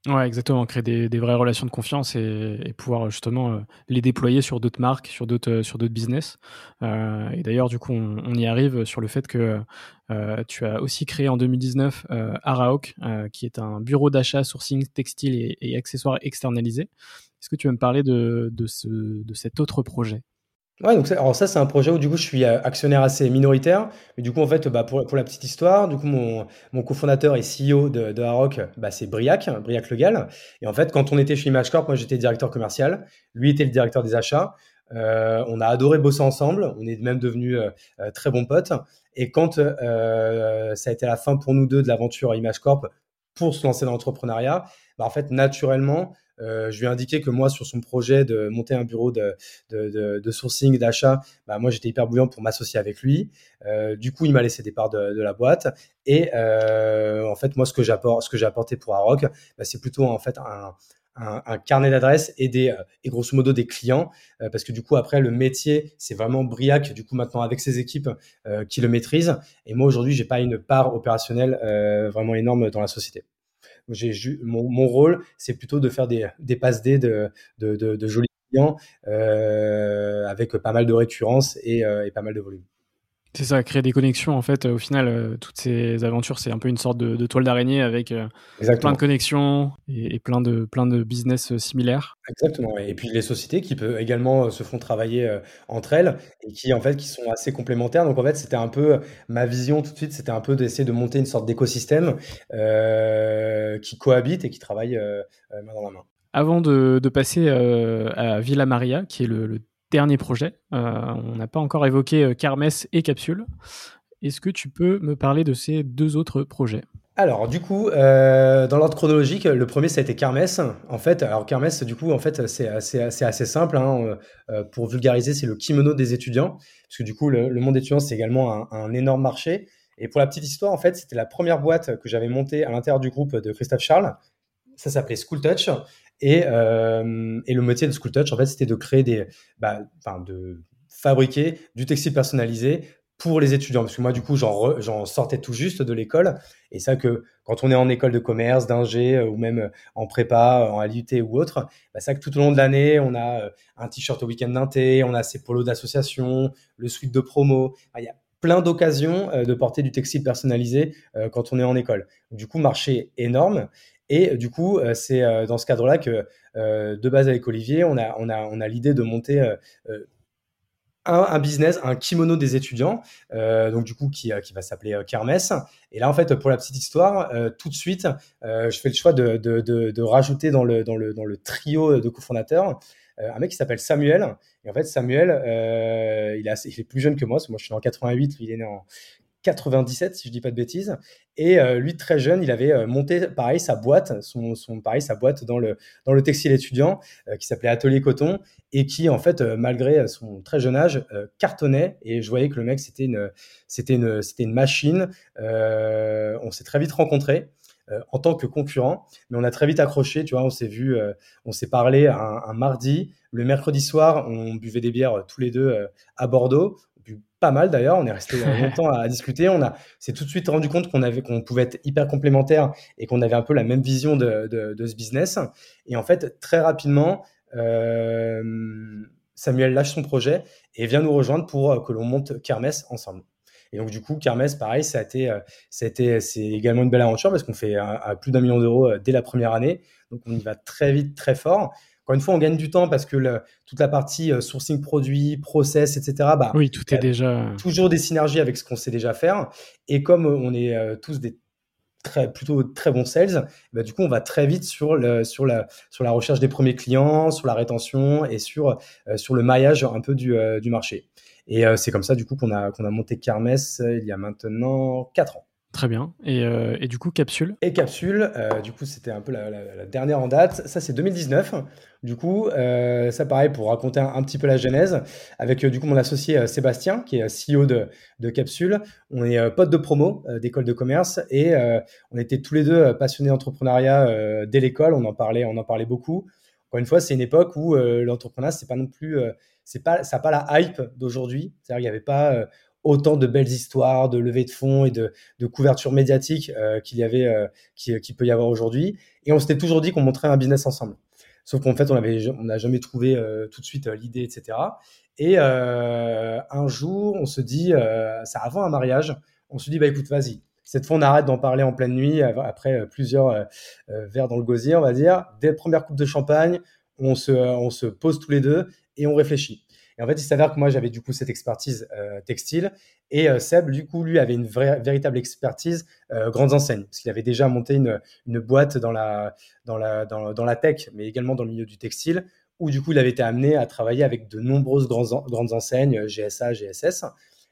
Speaker 1: Ouais, exactement. Créer des, des, vraies relations de confiance et, pouvoir justement euh, les déployer sur d'autres marques, sur d'autres euh, sur d'autres business. Euh, et d'ailleurs, du coup, on, y arrive sur le fait que tu as aussi créé en 2019 euh, Araok, qui est un bureau d'achat, sourcing, textile et, et accessoires externalisés. Est-ce que tu veux me parler de, de, ce, de cet autre projet?
Speaker 2: Ouais, alors ça, c'est un projet où du coup, je suis euh, actionnaire assez minoritaire. Mais du coup, en fait, bah, pour, la petite histoire, du coup, mon, cofondateur et CEO de, de bah, c'est Briac, Briac Legal. Et en fait, quand on était chez ImageCorp, moi, j'étais directeur commercial. Lui était le directeur des achats. Euh, on a adoré bosser ensemble. On est même devenus euh, très bons potes. Et quand ça a été la fin pour nous deux de l'aventure ImageCorp pour se lancer dans l'entrepreneuriat, bah, en fait, naturellement, euh, je lui ai indiqué que moi, sur son projet de monter un bureau de, sourcing, d'achat, bah, moi, j'étais hyper bouillant pour m'associer avec lui. Euh, du coup, il m'a laissé des parts de, la boîte. Et euh, en fait, moi, ce que j'ai apporté pour Aroc, bah, c'est plutôt en fait un, carnet d'adresses et et grosso modo des clients parce que du coup après le métier c'est vraiment Briac du coup maintenant avec ses équipes qui le maîtrisent et moi aujourd'hui j'ai pas une part opérationnelle vraiment énorme dans la société j'ai mon, mon, rôle, c'est plutôt de faire des, des passes D de, de, jolis clients euh, avec pas mal de récurrence et, euh, et pas mal de volume.
Speaker 1: C'est ça, créer des connexions. En fait, au final, euh, toutes ces aventures, c'est un peu une sorte de, de toile d'araignée avec euh, plein de connexions et, et, plein, de, plein de business euh, similaires.
Speaker 2: Exactement. Et puis les sociétés qui peuvent également se font travailler entre elles et qui en fait qui sont assez complémentaires. Donc en fait, c'était un peu ma vision tout de suite, c'était un peu d'essayer de monter une sorte d'écosystème euh, qui cohabite et qui travaille main dans la main.
Speaker 1: Avant de, de passer à Villa Maria, qui est le, le dernier projet. Euh, on n'a pas encore évoqué euh, Carmès et Capsule. Est-ce que tu peux me parler de ces deux autres projets?
Speaker 2: Alors, du coup, euh, dans l'ordre chronologique, le premier, ça a été Kermesse. En fait, alors Kermesse, du coup, en fait, c'est assez, simple. Hein. Euh, pour vulgariser, c'est le kimono des étudiants. Parce que du coup, le, le monde étudiant, c'est également un, énorme marché. Et pour la petite histoire, en fait, c'était la première boîte que j'avais montée à l'intérieur du groupe de Christophe Charles. Ça s'appelait School Touch. Et, euh, et le métier de School Touch, en fait, c'était de créer des, bah, de fabriquer du textile personnalisé pour les étudiants. Parce que moi, du coup, j'en sortais tout juste de l'école. Et ça que quand on est en école de commerce, d'ingé, euh, ou même euh, en prépa, en ALUT ou autre, bah, ça que tout au long de l'année, on a un t-shirt au week-end d'inté, on a ses polos d'association, le suite de promo. Il y a plein d'occasions de porter du textile personnalisé quand on est en école. Du coup, marché énorme. Et euh, du coup, euh, c'est euh, dans ce cadre-là que, de base avec Olivier, on a, on a, on a l'idée de monter un, business, un kimono des étudiants, donc du coup qui, qui va s'appeler euh, Kermesse. Et là en fait pour la petite histoire, tout de suite, je fais le choix de, de, de, rajouter dans le, dans le, dans le trio de cofondateurs un mec qui s'appelle Samuel. Et en fait Samuel, il est, assez, il est plus jeune que moi, parce que moi je suis en 88, lui il est né en 97 si je dis pas de bêtises et euh, lui très jeune il avait euh, monté pareil sa boîte son, son pareil sa boîte dans le dans le textile étudiant euh, qui s'appelait Atelier Coton et qui en fait malgré son très jeune âge cartonnait et je voyais que le mec c'était une c'était une c'était une machine on s'est très vite rencontrés en tant que concurrent. Mais on a très vite accroché, tu vois, on s'est vu, on s'est parlé un, mardi. Le mercredi soir, on buvait des bières tous les deux à Bordeaux pas mal d'ailleurs. On est resté (laughs) longtemps à, discuter. On a s'est tout de suite rendu compte qu'on avait qu'on pouvait être hyper complémentaires et qu'on avait un peu la même vision de, de, ce business. Et en fait, très rapidement, euh, Samuel lâche son projet et vient nous rejoindre pour que l'on monte Kermesse ensemble. Et donc du coup, Kermesse, pareil, ça a été, euh, ça a été, c'est également une belle aventure parce qu'on fait à plus d'un million d'euros euh, dès la première année. Donc on y va très vite, très fort. Encore une fois, on gagne du temps parce que toute la partie euh, sourcing produit, process, etc.
Speaker 1: Bah, oui, tout est déjà
Speaker 2: toujours des synergies avec ce qu'on sait déjà faire. Et comme euh, on est euh, tous des très plutôt très bons sales, bah, du coup, on va très vite sur le sur la sur la recherche des premiers clients, sur la rétention et sur sur le maillage un peu du, du marché. Et c'est comme ça du coup qu'on a qu'on a monté Carmes il y a maintenant 4 ans.
Speaker 1: Très bien. Et, euh, et, du coup, Capsule?
Speaker 2: Et Capsule, euh, du coup, c'était un peu la, dernière en date. Ça, c'est 2019. Du coup, euh, ça pareil pour raconter un, petit peu la genèse. Avec du coup mon associé Sébastien, qui est CEO de, de Capsule. On est potes de promo d'école de commerce et on était tous les deux passionnés d'entrepreneuriat dès l'école. On en parlait, on en parlait beaucoup. Encore une fois, c'est une époque où l'entrepreneuriat, c'est pas non plus, c'est pas, ça pas la hype d'aujourd'hui. C'est-à-dire qu'il n'y avait pas autant de belles histoires, de levées de fonds et de, couverture médiatique euh, qu'il y avait, euh, peut y avoir aujourd'hui. Et on s'était toujours dit qu'on montrait un business ensemble. Sauf qu'en fait, on on n'a jamais trouvé euh, tout de suite l'idée, etc. Et un jour, on se dit, ça avant un mariage, on se dit, bah écoute, vas-y. Cette fois, on arrête d'en parler en pleine nuit après plusieurs verres dans le gosier, on va dire. Dès la première coupe de champagne, on se, on se pose tous les deux et on réfléchit. Et en fait, il s'avère que moi, j'avais du coup cette expertise euh, textile et euh, Seb, du coup, lui avait une véritable expertise euh, grandes enseignes, parce qu'il avait déjà monté une, boîte dans la, dans, la, dans, la tech, mais également dans le milieu du textile, où du coup, il avait été amené à travailler avec de nombreuses grandes, grandes enseignes, GSA, GSS.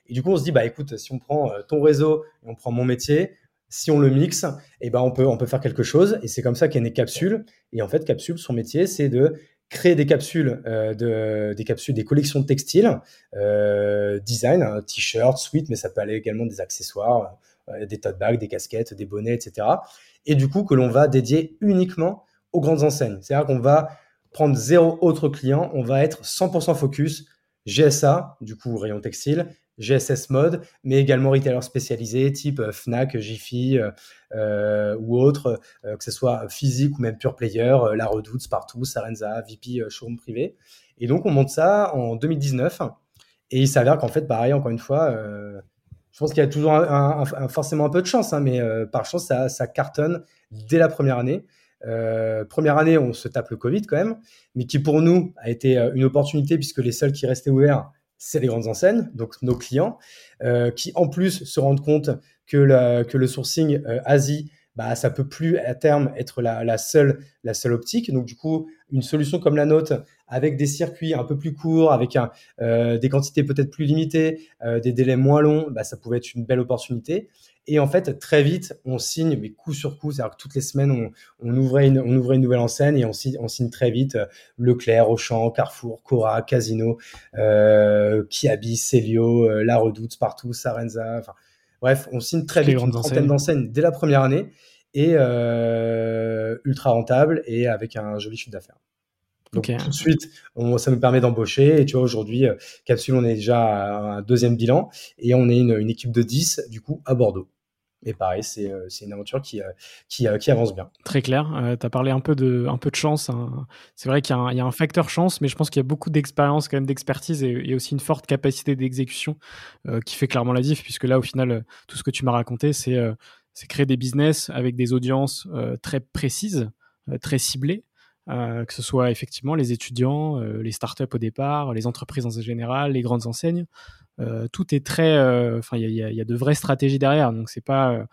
Speaker 2: Et du coup, on se dit, bah écoute, si on prend ton réseau et on prend mon métier, si on le mixe, eh ben on peut on peut faire quelque chose. Et c'est comme ça qu'est né Capsule. Et en fait, Capsule, son métier, c'est de créer des capsules, euh, de, des capsules, des collections de textiles, euh, design, hein, t-shirts, sweat, mais ça peut aller également des accessoires, euh, des tote bags, des casquettes, des bonnets, etc. Et du coup, que l'on va dédier uniquement aux grandes enseignes. C'est-à-dire qu'on va prendre zéro autre client, on va être 100% focus GSA, du coup rayon textile, GSS Mode, mais également retailers spécialisés type euh, Fnac, Jiffy euh, euh, ou autres, que ce soit physique ou même pure player, La Redoute, Spartoo, Sarenza, VP, showroom privé. Et donc on monte ça en 2019 et il s'avère qu'en fait, pareil, encore une fois, je pense qu'il y a toujours forcément un peu de chance, hein, mais par chance, ça, ça, cartonne dès la première année. première année, on se tape le Covid quand même, mais qui pour nous a été une opportunité puisque les seuls qui restaient ouverts, c'est les grandes enseignes, donc nos clients, euh, qui en plus se rendent compte que, le sourcing euh, Asie, bah, ça peut plus à terme être la, seule, la seule optique. Donc du coup, une solution comme la nôtre, avec des circuits un peu plus courts, avec un, euh, des quantités peut-être plus limitées, des délais moins longs, bah, ça pouvait être une belle opportunité. Et en fait, très vite, on signe, mais coup sur coup, c'est-à-dire que toutes les semaines, on, on, ouvrait une, on ouvrait une nouvelle enseigne et on signe, on signe très vite euh, Leclerc, Auchan, Carrefour, Cora, Casino, euh, Kiabi, Celio, euh, La Redoute, partout, Sarenza. Enfin, bref, on signe très vite une trentaine d'enseignes dès la première année et euh, ultra rentable et avec un joli chiffre d'affaires. Donc tout de suite, on, ça nous permet d'embaucher. Et tu vois, aujourd'hui, euh, Capsule, on est déjà à un deuxième bilan et on est une, une équipe de 10, du coup, à Bordeaux. Et pareil, c'est euh, une aventure qui, qui, qui, avance bien.
Speaker 1: Très clair. Euh, tu as parlé un peu de, un peu de chance. Hein. C'est vrai qu'il y, y, a un facteur chance, mais je pense qu'il y a beaucoup d'expérience, quand même, d'expertise et, et, aussi une forte capacité d'exécution qui fait clairement la diff, puisque là, au final, tout ce que tu m'as raconté, c'est créer des business avec des audiences très précises, très ciblées. Euh, que ce soit effectivement les étudiants, euh, les startups au départ, les entreprises en général, les grandes enseignes. Euh, tout est très, enfin, il y, y, a de vraies stratégies derrière, donc c'est pas,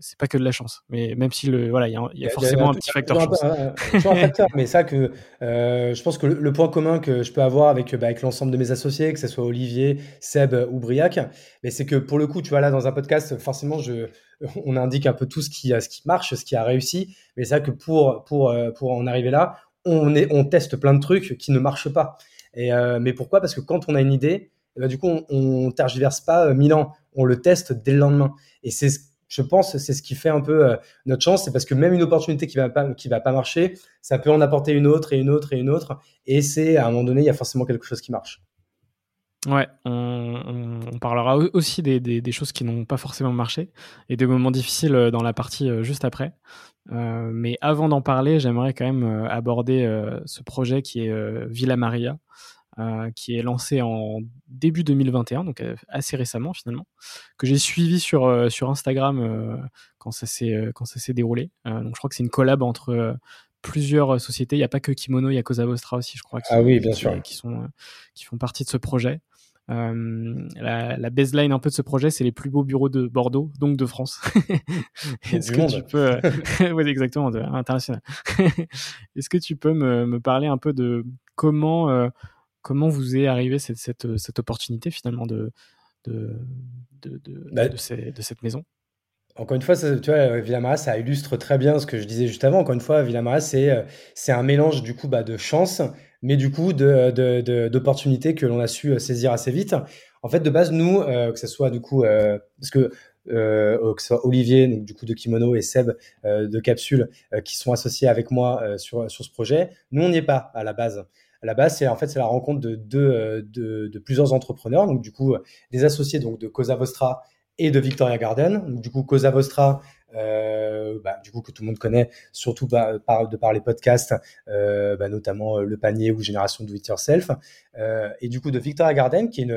Speaker 1: c'est pas que de la chance. Mais même si le, voilà, il y, a, forcément un petit facteur chance.
Speaker 2: Un, facteur, mais ça que je pense que le, point commun que je peux avoir avec, bah, avec l'ensemble de mes associés, que ce soit Olivier, Seb ou Briac, mais c'est que pour le coup, tu vois là dans un podcast, forcément, je on indique un peu tout ce qui, ce qui marche, ce qui a réussi. Mais c'est vrai que pour, pour, euh, pour en arriver là, on, est, on teste plein de trucs qui ne marchent pas. Euh, mais pourquoi? Parce que quand on a une idée, eh ben, du coup, on, on tergiverse pas euh, mille ans. On le teste dès le lendemain. Et c'est je pense c'est ce qui fait un peu notre chance, c'est parce que même une opportunité qui va pas qui va pas marcher, ça peut en apporter une autre et une autre et une autre, et c'est à un moment donné il y a forcément quelque chose qui marche.
Speaker 1: Ouais, on, parlera aussi des, des, choses qui n'ont pas forcément marché et des moments difficiles euh, dans la partie euh, juste après. Euh, mais avant d'en parler, j'aimerais quand même aborder ce projet qui est Villa Maria, qui est lancé en début 2021, donc assez récemment finalement, que j'ai suivi sur, sur Instagram quand ça s'est déroulé. donc je crois que c'est une collab entre plusieurs sociétés. Il n'y a pas que Kimono, il y a Cosa Vostra aussi, je crois.
Speaker 2: Qui, ah oui, bien sûr.
Speaker 1: Qui, sont, qui font partie de ce projet. Euh, la, baseline un peu de ce projet, c'est les plus beaux bureaux de Bordeaux, donc de France. (laughs) Est-ce que tu peux, euh, (laughs) oui, exactement, de, international. (laughs) Est-ce que tu peux me, me, parler un peu de comment euh, comment vous est arrivé cette, cette, cette opportunité finalement de de de, de, bah, de, cette maison?
Speaker 2: encore une fois, ça, tu vois, Villamara, ça illustre très bien ce que je disais juste avant. Encore une fois, Villamara, c'est c'est un mélange du coup bah, de chance, mais du coup d'opportunités que l'on a su euh, saisir assez vite. En fait, de base, nous, euh, que ce soit du coup, euh, parce que que soit Olivier, donc du coup de Kimono et Seb de Capsule, qui sont associés avec moi sur sur ce projet, nous on n'y est pas à la base. À la base, c'est en fait c'est la rencontre de, de, de, plusieurs entrepreneurs, donc du coup des associés donc de Cosa Vostra et de Victoria Garden. Donc, du coup, Cosa Vostra, bah, du coup que tout le monde connaît, surtout de par les podcasts, euh, bah, notamment euh, Le Panier ou Génération Do It Yourself, euh, et du coup de Victoria Garden, qui est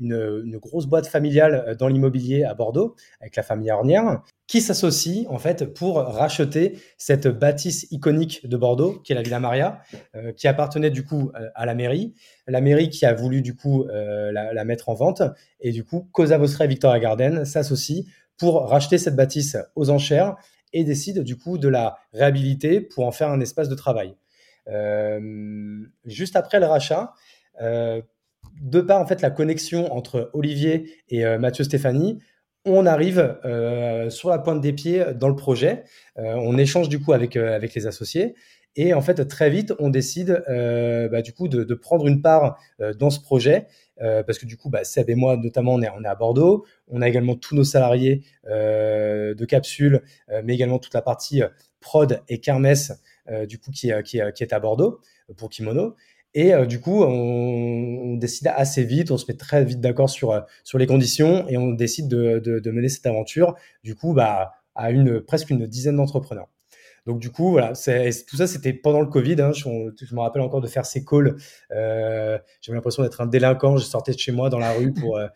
Speaker 2: une, grosse boîte familiale euh, dans l'immobilier à Bordeaux, avec la famille Ornière, qui s'associe en fait pour racheter cette bâtisse iconique de Bordeaux, qui est la Villa Maria, euh, qui appartenait du coup à la mairie, la mairie qui a voulu du coup la, la, mettre en vente, et du coup Cosa Vostra et Victoria Garden s'associent pour racheter cette bâtisse aux enchères et décide du coup de la réhabiliter pour en faire un espace de travail. Euh, juste après le rachat, euh, de par en fait la connexion entre Olivier et euh, Mathieu Stéphanie, on arrive sur la pointe des pieds dans le projet. on échange du coup avec avec les associés et en fait très vite on décide bah, du coup de, prendre une part dans ce projet euh, parce que du coup, bah, Seb et moi, notamment, on est, à Bordeaux. On a également tous nos salariés euh, de capsule, euh, mais également toute la partie prod et kermesse, du coup, qui, est à Bordeaux pour Kimono. Et du coup, on, décide assez vite, on se met très vite d'accord sur, les conditions et on décide de, mener cette aventure, du coup, bah, à presque une dizaine d'entrepreneurs. Donc du coup, voilà, tout ça, c'était pendant le Covid. Hein, je, me rappelle encore de faire ces calls. Euh, J'avais l'impression d'être un délinquant. Je sortais de chez moi dans la rue pour euh,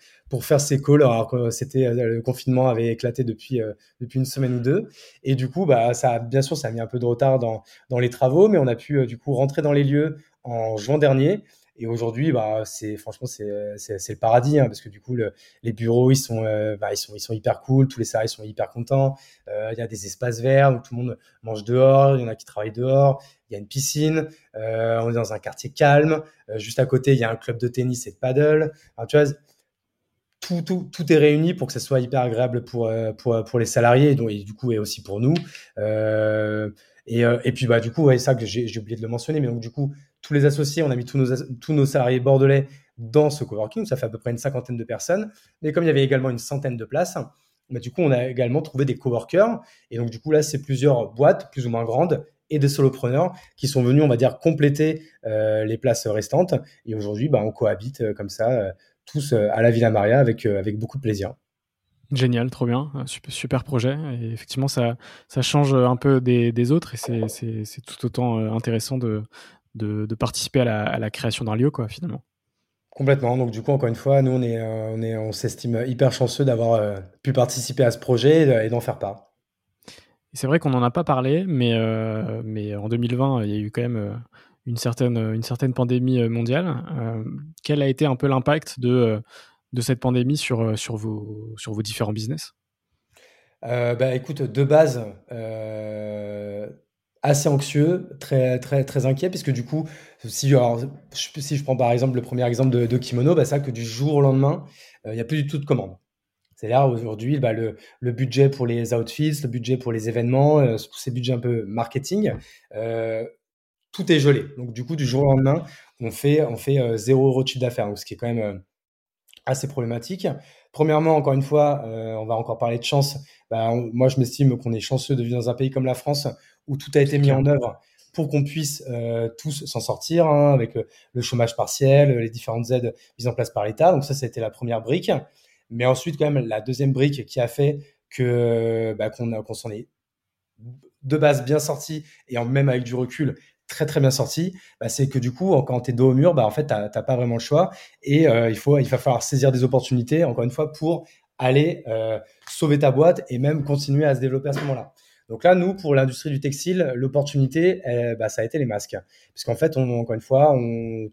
Speaker 2: faire ces calls, alors que euh, le confinement avait éclaté depuis une semaine ou deux. Et du coup, bah ça, bien sûr, ça a mis un peu de retard dans dans les travaux, mais on a pu du coup rentrer dans les lieux en juin dernier. Et aujourd'hui, bah, c'est franchement c'est le paradis hein, parce que du coup le, les bureaux ils sont euh, bah, ils sont ils sont hyper cool, tous les salariés sont hyper contents. Euh, il y a des espaces verts où tout le monde mange dehors, il y en a qui travaillent dehors. Il y a une piscine, euh, on est dans un quartier calme. Euh, juste à côté, il y a un club de tennis et de paddle. Alors, tu vois, tout, tout, tout, est réuni pour que ça soit hyper agréable pour, pour, pour les salariés et, du coup et aussi pour nous. Et, et, puis bah du coup, ouais, ça que j'ai oublié de le mentionner, mais donc du coup, tous les associés, on a mis tous nos, salariés bordelais dans ce coworking, ça fait à peu près une cinquantaine de personnes. Mais comme il y avait également une centaine de places, bah, du coup, on a également trouvé des coworkers. Et donc, du coup, là, c'est plusieurs boîtes, plus ou moins grandes, et des solopreneurs qui sont venus, on va dire, compléter euh, les places restantes. Et aujourd'hui, bah, on cohabite euh, comme ça, euh, tous à la Villa Maria, avec, beaucoup de plaisir.
Speaker 1: Génial, trop bien, super, projet. Et effectivement, ça, change un peu des autres et c'est tout autant intéressant de, de, participer à la, création d'un lieu, quoi, finalement.
Speaker 2: Complètement. Donc du coup, encore une fois, nous on est, euh, on est, on s'estime hyper chanceux d'avoir euh, pu participer à ce projet et d'en faire part.
Speaker 1: C'est vrai qu'on n'en a pas parlé, mais, euh, mais en 2020, il y a eu quand même une certaine, une certaine pandémie mondiale. quel a été un peu l'impact de, de cette pandémie sur, sur, vos, sur vos différents business?
Speaker 2: Bah, écoute, de base, assez anxieux, très, très, très inquiet, puisque du coup, si, si je prends par exemple le premier exemple de, Kimono, bah, ça que du jour au lendemain, euh, il n'y a plus du tout de commandes. C'est là aujourd'hui bah, le, budget pour les outfits, le budget pour les événements, euh, ces budgets un peu marketing, euh, tout est gelé. Donc du coup, du jour au lendemain, on fait, on fait zéro euro de chiffre d'affaires, ce qui est quand même assez problématique. Premièrement, encore une fois, euh, on va encore parler de chance. Bah, moi, je m'estime qu'on est chanceux de vivre dans un pays comme la France où tout a été mis en œuvre pour qu'on puisse euh, tous s'en sortir hein, avec le, chômage partiel, les différentes aides mises en place par l'État. Donc ça, ça a été la première brique. Mais ensuite, quand même, la deuxième brique qui a fait que bah, qu'on s'en est de base bien sorti et en, même avec du recul très très bien sorti, bah, c'est que du coup, quand tu es dos au mur, bah, en fait, tu n'as pas vraiment le choix et euh, il, faut, il va falloir saisir des opportunités, encore une fois, pour aller euh, sauver ta boîte et même continuer à se développer à ce moment-là. Donc là, nous, pour l'industrie du textile, l'opportunité, eh, bah, ça a été les masques. Parce qu'en fait, on, encore une fois,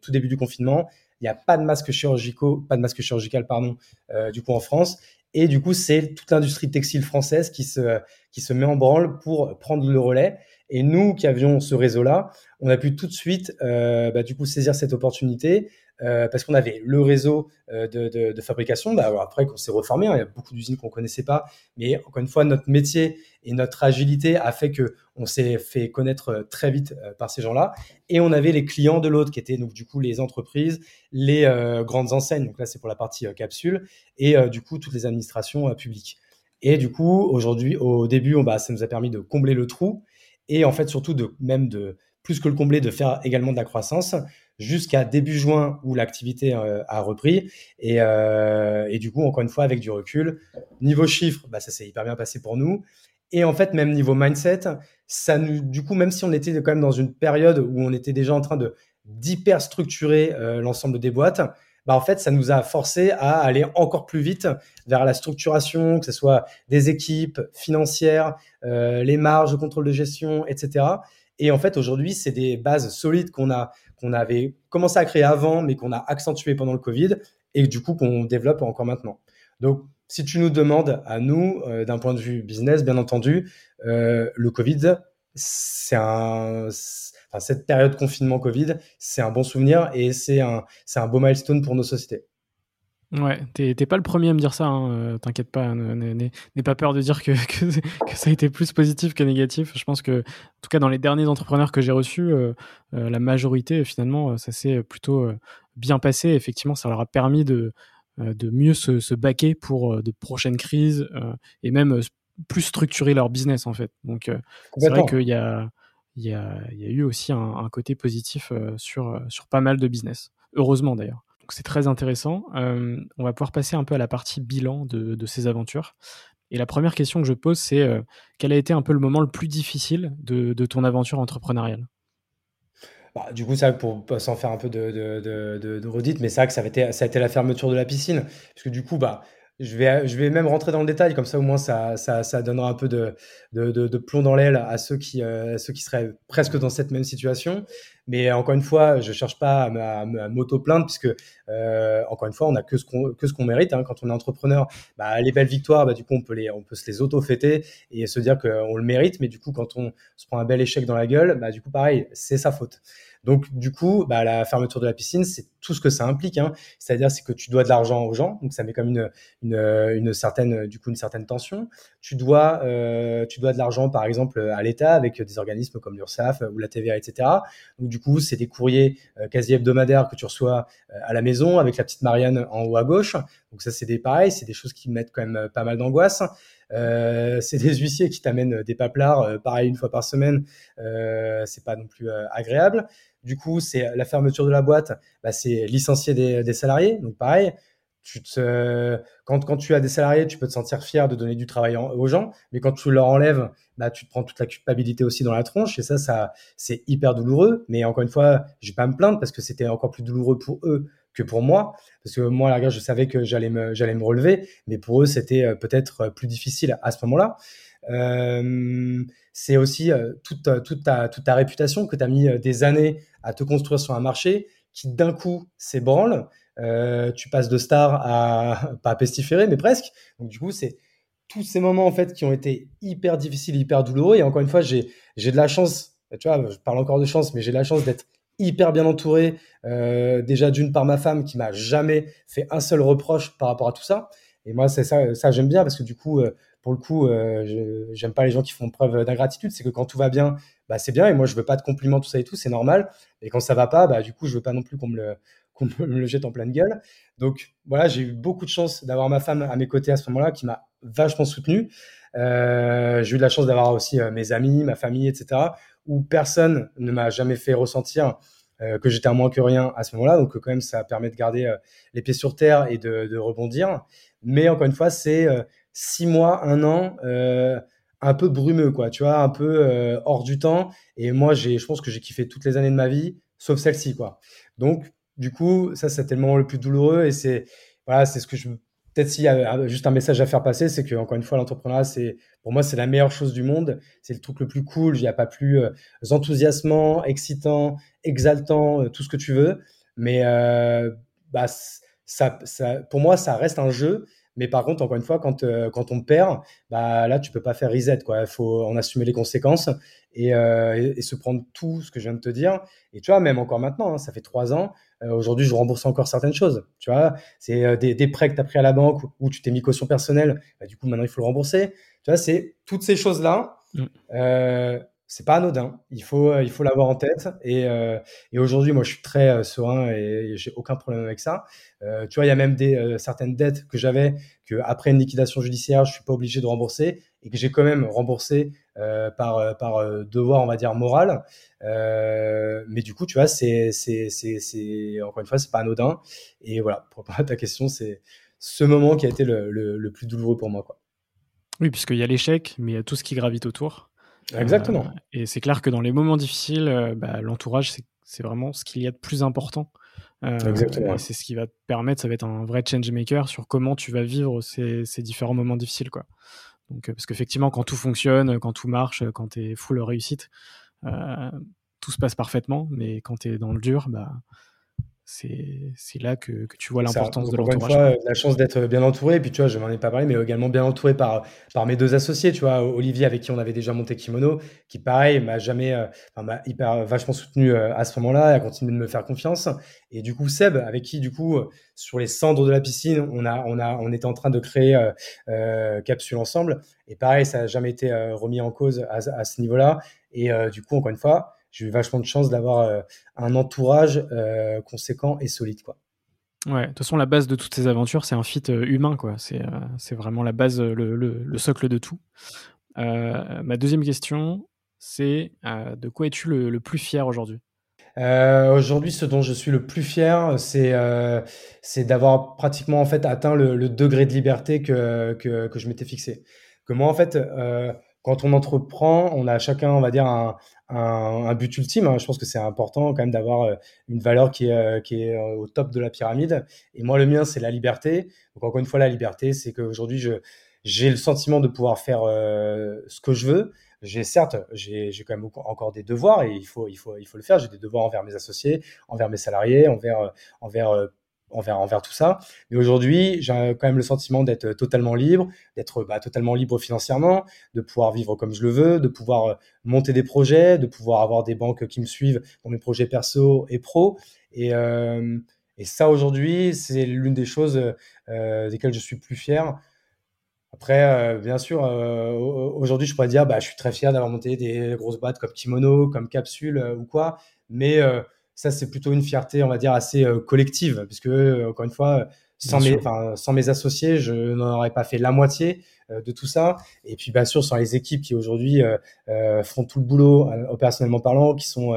Speaker 2: tout début du confinement, il n'y a pas de masques chirurgicaux, pas de masques chirurgical, pardon, euh, du coup en France. Et du coup, c'est toute l'industrie textile française qui se, qui se met en branle pour prendre le relais. Et nous qui avions ce réseau-là, on a pu tout de suite, euh, bah, du coup, saisir cette opportunité euh, parce qu'on avait le réseau euh, de, fabrication. Bah, après, qu'on s'est reformé, hein, il y a beaucoup d'usines qu'on connaissait pas, mais encore une fois, notre métier et notre agilité a fait que on s'est fait connaître euh, très vite par ces gens-là. Et on avait les clients de l'autre, qui étaient donc du coup les entreprises, les grandes enseignes. Donc là, c'est pour la partie capsule, et du coup toutes les administrations publiques. Et du coup, aujourd'hui, au début, bah, ça nous a permis de combler le trou et en fait surtout de même de plus que le combler, de faire également de la croissance jusqu'à début juin où l'activité euh, a repris. Et, euh, et, du coup, encore une fois, avec du recul, niveau chiffre, bah, ça s'est hyper bien passé pour nous. Et en fait, même niveau mindset, ça nous, du coup, même si on était quand même dans une période où on était déjà en train de d'hyper structurer euh, l'ensemble des boîtes, bah en fait, ça nous a forcé à aller encore plus vite vers la structuration, que ce soit des équipes financières, les marges, le contrôle de gestion, etc. Et en fait, aujourd'hui, c'est des bases solides qu'on a, qu'on avait commencé à créer avant, mais qu'on a accentué pendant le Covid, et du coup qu'on développe encore maintenant. Donc, si tu nous demandes à nous, euh, d'un point de vue business, bien entendu, euh, le Covid, c'est un, cette période de confinement Covid, c'est un bon souvenir et c'est un, c'est un beau milestone pour nos sociétés.
Speaker 1: Ouais, t'es pas le premier à me dire ça, hein, euh, t'inquiète pas, n'aie pas peur de dire (laughs) que, que, ça a été plus positif que négatif. Je pense que, en tout cas, dans les derniers entrepreneurs que j'ai reçus, euh, euh, la majorité, finalement, ça s'est plutôt bien passé. Effectivement, ça leur a permis de, de mieux se, se baquer pour de prochaines crises et même plus structurer leur business, en fait. Donc, c'est vrai qu'il y a, il y, a, il y a eu aussi un, un côté positif sur, sur pas mal de business. Heureusement, d'ailleurs c'est très intéressant. Euh, on va pouvoir passer un peu à la partie bilan de, ces aventures. Et la première question que je pose, c'est euh, quel a été un peu le moment le plus difficile de, ton aventure entrepreneuriale?
Speaker 2: Bah, du coup, ça, pour s'en faire un peu de, de, redite, mais c'est vrai que ça a, été, ça a été la fermeture de la piscine. Parce que du coup, bah, je vais, je vais même rentrer dans le détail, comme ça au moins ça, ça, ça donnera un peu de, plomb dans l'aile à euh, ceux qui seraient presque dans cette même situation. Mais encore une fois, je cherche pas à, m'auto-plaindre puisque euh, encore une fois, on a que ce qu'on mérite. Hein. Quand on est entrepreneur, bah, les belles victoires, bah, du coup, on peut se les auto-fêter et se dire qu'on le mérite. Mais du coup, quand on se prend un bel échec dans la gueule, bah, du coup, pareil, c'est sa faute. Donc, du coup, la fermeture de la piscine, c'est tout ce que ça implique. Hein. C'est-à-dire, c'est que tu dois de l'argent aux gens, donc ça met comme une, une, une, certaine, du coup, une certaine tension. Tu dois, euh, tu dois de l'argent, par exemple, à l'État avec des organismes comme l'URSSAF ou la TVA, etc. Donc, du coup, c'est des courriers euh, quasi hebdomadaires que tu reçois euh, à la maison avec la petite Marianne en haut à gauche. Donc, ça, c'est des pareils, c'est des choses qui mettent quand même euh, pas mal d'angoisse. Euh, c'est des huissiers qui t'amènent des paplards, pareil une fois par semaine. Euh, c'est pas non plus agréable. Du coup, c'est la fermeture de la boîte, bah, c'est licencier des, salariés. Donc pareil, tu te, quand, quand tu as des salariés, tu peux te sentir fier de donner du travail aux gens, mais quand tu leur enlèves, bah, tu te prends toute la culpabilité aussi dans la tronche, et ça, ça c'est hyper douloureux. Mais encore une fois, je vais pas me plaindre parce que c'était encore plus douloureux pour eux que pour moi, parce que moi, la je savais que j'allais me, j'allais me relever, mais pour eux, c'était euh, peut-être plus difficile à ce moment-là. Euh, c'est aussi euh, toute, toute, ta, toute ta réputation que tu as mis des années à te construire sur un marché qui d'un coup s'ébranle. Euh, tu passes de star à pas à pestiférer, mais presque. Donc du coup, c'est tous ces moments en fait qui ont été hyper difficiles, hyper douloureux. Et encore une fois, j'ai de la chance. Tu vois, je parle encore de chance, mais j'ai la chance d'être hyper bien entouré. Euh, déjà d'une par ma femme qui m'a jamais fait un seul reproche par rapport à tout ça. Et moi, c'est ça, ça j'aime bien parce que du coup, euh, pour le coup, j'aime pas les gens qui font preuve d'ingratitude. C'est que quand tout va bien, bah, c'est bien. Et moi, je veux pas de compliments, tout ça et tout, c'est normal. Et quand ça va pas, bah, du coup, je veux pas non plus qu'on me le, qu'on me le jette en pleine gueule. Donc voilà, j'ai eu beaucoup de chance d'avoir ma femme à mes côtés à ce moment-là, qui m'a vachement soutenu. Euh, j'ai eu de la chance d'avoir aussi euh, mes amis, ma famille, etc., où personne ne m'a jamais fait ressentir euh, que j'étais un moins que rien à ce moment-là. Donc quand même, ça permet de garder les pieds sur terre et de, rebondir. Mais encore une fois, c'est six mois, un an, un peu brumeux, quoi. Tu vois, un peu hors du temps. Et moi, j'ai, je pense que j'ai kiffé toutes les années de ma vie, sauf celle-ci, quoi. Donc, du coup, ça, c'était le le plus douloureux et c'est voilà, c'est ce que je peut-être s'il y a juste un message à faire passer, c'est que encore une fois, l'entrepreneuriat, c'est pour moi, c'est la meilleure chose du monde. C'est le truc le plus cool. Il n'y a pas plus euh, enthousiasmant, excitant, exaltant, euh, tout ce que tu veux. Mais euh, bah, ça, pour moi, ça reste un jeu. Mais par contre, encore une fois, quand, quand on perd, bah, là, tu peux pas faire reset. Il faut en assumer les conséquences et, et, se prendre tout ce que je viens de te dire. Et tu vois, même encore maintenant, hein, ça fait trois ans, aujourd'hui, je rembourse encore certaines choses. Tu vois, c'est euh, des, des, prêts que tu as pris à la banque ou, tu t'es mis caution personnelle. Bah, du coup, maintenant, il faut le rembourser. Tu vois, c'est toutes ces choses-là. Mm. Euh, c'est pas anodin. Il faut, euh, il faut l'avoir en tête. Et, euh, et aujourd'hui, moi, je suis très euh, serein et, j'ai aucun problème avec ça. Tu vois, il y a même des certaines dettes que j'avais que après une liquidation judiciaire, je suis pas obligé de rembourser et que j'ai quand même remboursé par par devoir, on va dire moral. mais du coup, tu vois, c'est c'est c'est encore une fois, c'est pas anodin. Et voilà, pour répondre à ta question, c'est ce moment qui a été le plus douloureux pour moi, quoi.
Speaker 1: Oui, puisqu'il y a l'échec, mais il y a tout ce qui gravite autour.
Speaker 2: Exactement. Euh,
Speaker 1: et c'est clair que dans les moments difficiles, euh, bah, l'entourage, c'est vraiment ce qu'il y a de plus important.
Speaker 2: Euh, Exactement.
Speaker 1: C'est ce qui va te permettre, ça va être un vrai change maker sur comment tu vas vivre ces, ces différents moments difficiles. Quoi. Donc, parce qu'effectivement, quand tout fonctionne, quand tout marche, quand tu es full réussite, tout se passe parfaitement. Mais quand tu es dans le dur, bah, c'est là que, que, tu vois l'importance de l'entourage.
Speaker 2: Fois, la chance d'être bien entouré, et puis tu vois, je m'en ai pas parlé, mais également bien entouré par, par mes deux associés, tu vois, Olivier avec qui on avait déjà monté Kimono, qui pareil m'a jamais, euh, m'a hyper vachement soutenu euh, à ce moment-là, a continué de me faire confiance, et du coup Seb, avec qui du coup sur les cendres de la piscine, on a, on a, on était en train de créer euh, Capsule ensemble, et pareil, ça n'a jamais été remis en cause à, à ce niveau-là, et du coup encore une fois j'ai eu vachement de chance d'avoir euh, un entourage euh, conséquent et solide, quoi.
Speaker 1: Ouais, de toute façon, la base de toutes ces aventures, c'est un fit euh, humain, quoi. C'est, c'est vraiment la base, le, le, socle de tout. ma deuxième question, c'est de quoi es-tu le, plus fier aujourd'hui?
Speaker 2: Aujourd'hui, ce dont je suis le plus fier, c'est c'est d'avoir pratiquement en fait atteint le, degré de liberté que, que, que je m'étais fixé. Que moi, en fait, quand on entreprend, on a chacun, on va dire, un, but ultime. Hein. Je pense que c'est important quand même d'avoir euh, une valeur qui est, euh, euh, au top de la pyramide. Et moi, le mien, c'est la liberté. Donc encore une fois, la liberté, c'est qu'aujourd'hui, j'ai le sentiment de pouvoir faire ce que je veux. J'ai certes, j'ai quand même encore des devoirs et il faut, le faire. J'ai des devoirs envers mes associés, envers mes salariés, envers envers, tout ça. Mais aujourd'hui, j'ai quand même le sentiment d'être totalement libre, d'être bah, totalement libre financièrement, de pouvoir vivre comme je le veux, de pouvoir euh, monter des projets, de pouvoir avoir des banques qui me suivent dans mes projets perso et pro. Et, euh, ça, aujourd'hui, c'est l'une des choses euh, desquelles je suis plus fier. Après, euh, bien sûr, euh, aujourd'hui, je pourrais dire, bah, je suis très fier d'avoir monté des grosses boîtes comme Kimono, comme Capsule ou quoi. Mais ça, c'est plutôt une fierté, on va dire, assez euh, collective, puisque, euh, encore une fois, sans mes, sans mes, associés, je n'en aurais pas fait la moitié euh, de tout ça. Et puis, bien sûr, sans les équipes qui aujourd'hui font tout le boulot, opérationnellement parlant, qui sont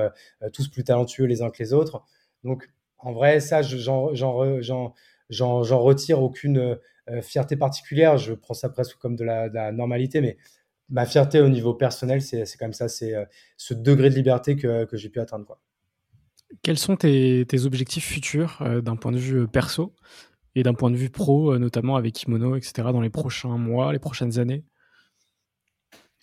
Speaker 2: tous plus talentueux les uns que les autres. Donc, en vrai, ça, j'en retire aucune fierté particulière. Je prends ça presque comme de la, de la normalité, mais ma fierté au niveau personnel, c'est quand même ça, c'est ce degré de liberté que, que j'ai pu atteindre. Quoi.
Speaker 1: Quels sont tes, objectifs futurs euh, d'un point de vue euh, perso et d'un point de vue pro, euh, notamment avec Kimono, etc., dans les prochains mois, les prochaines années?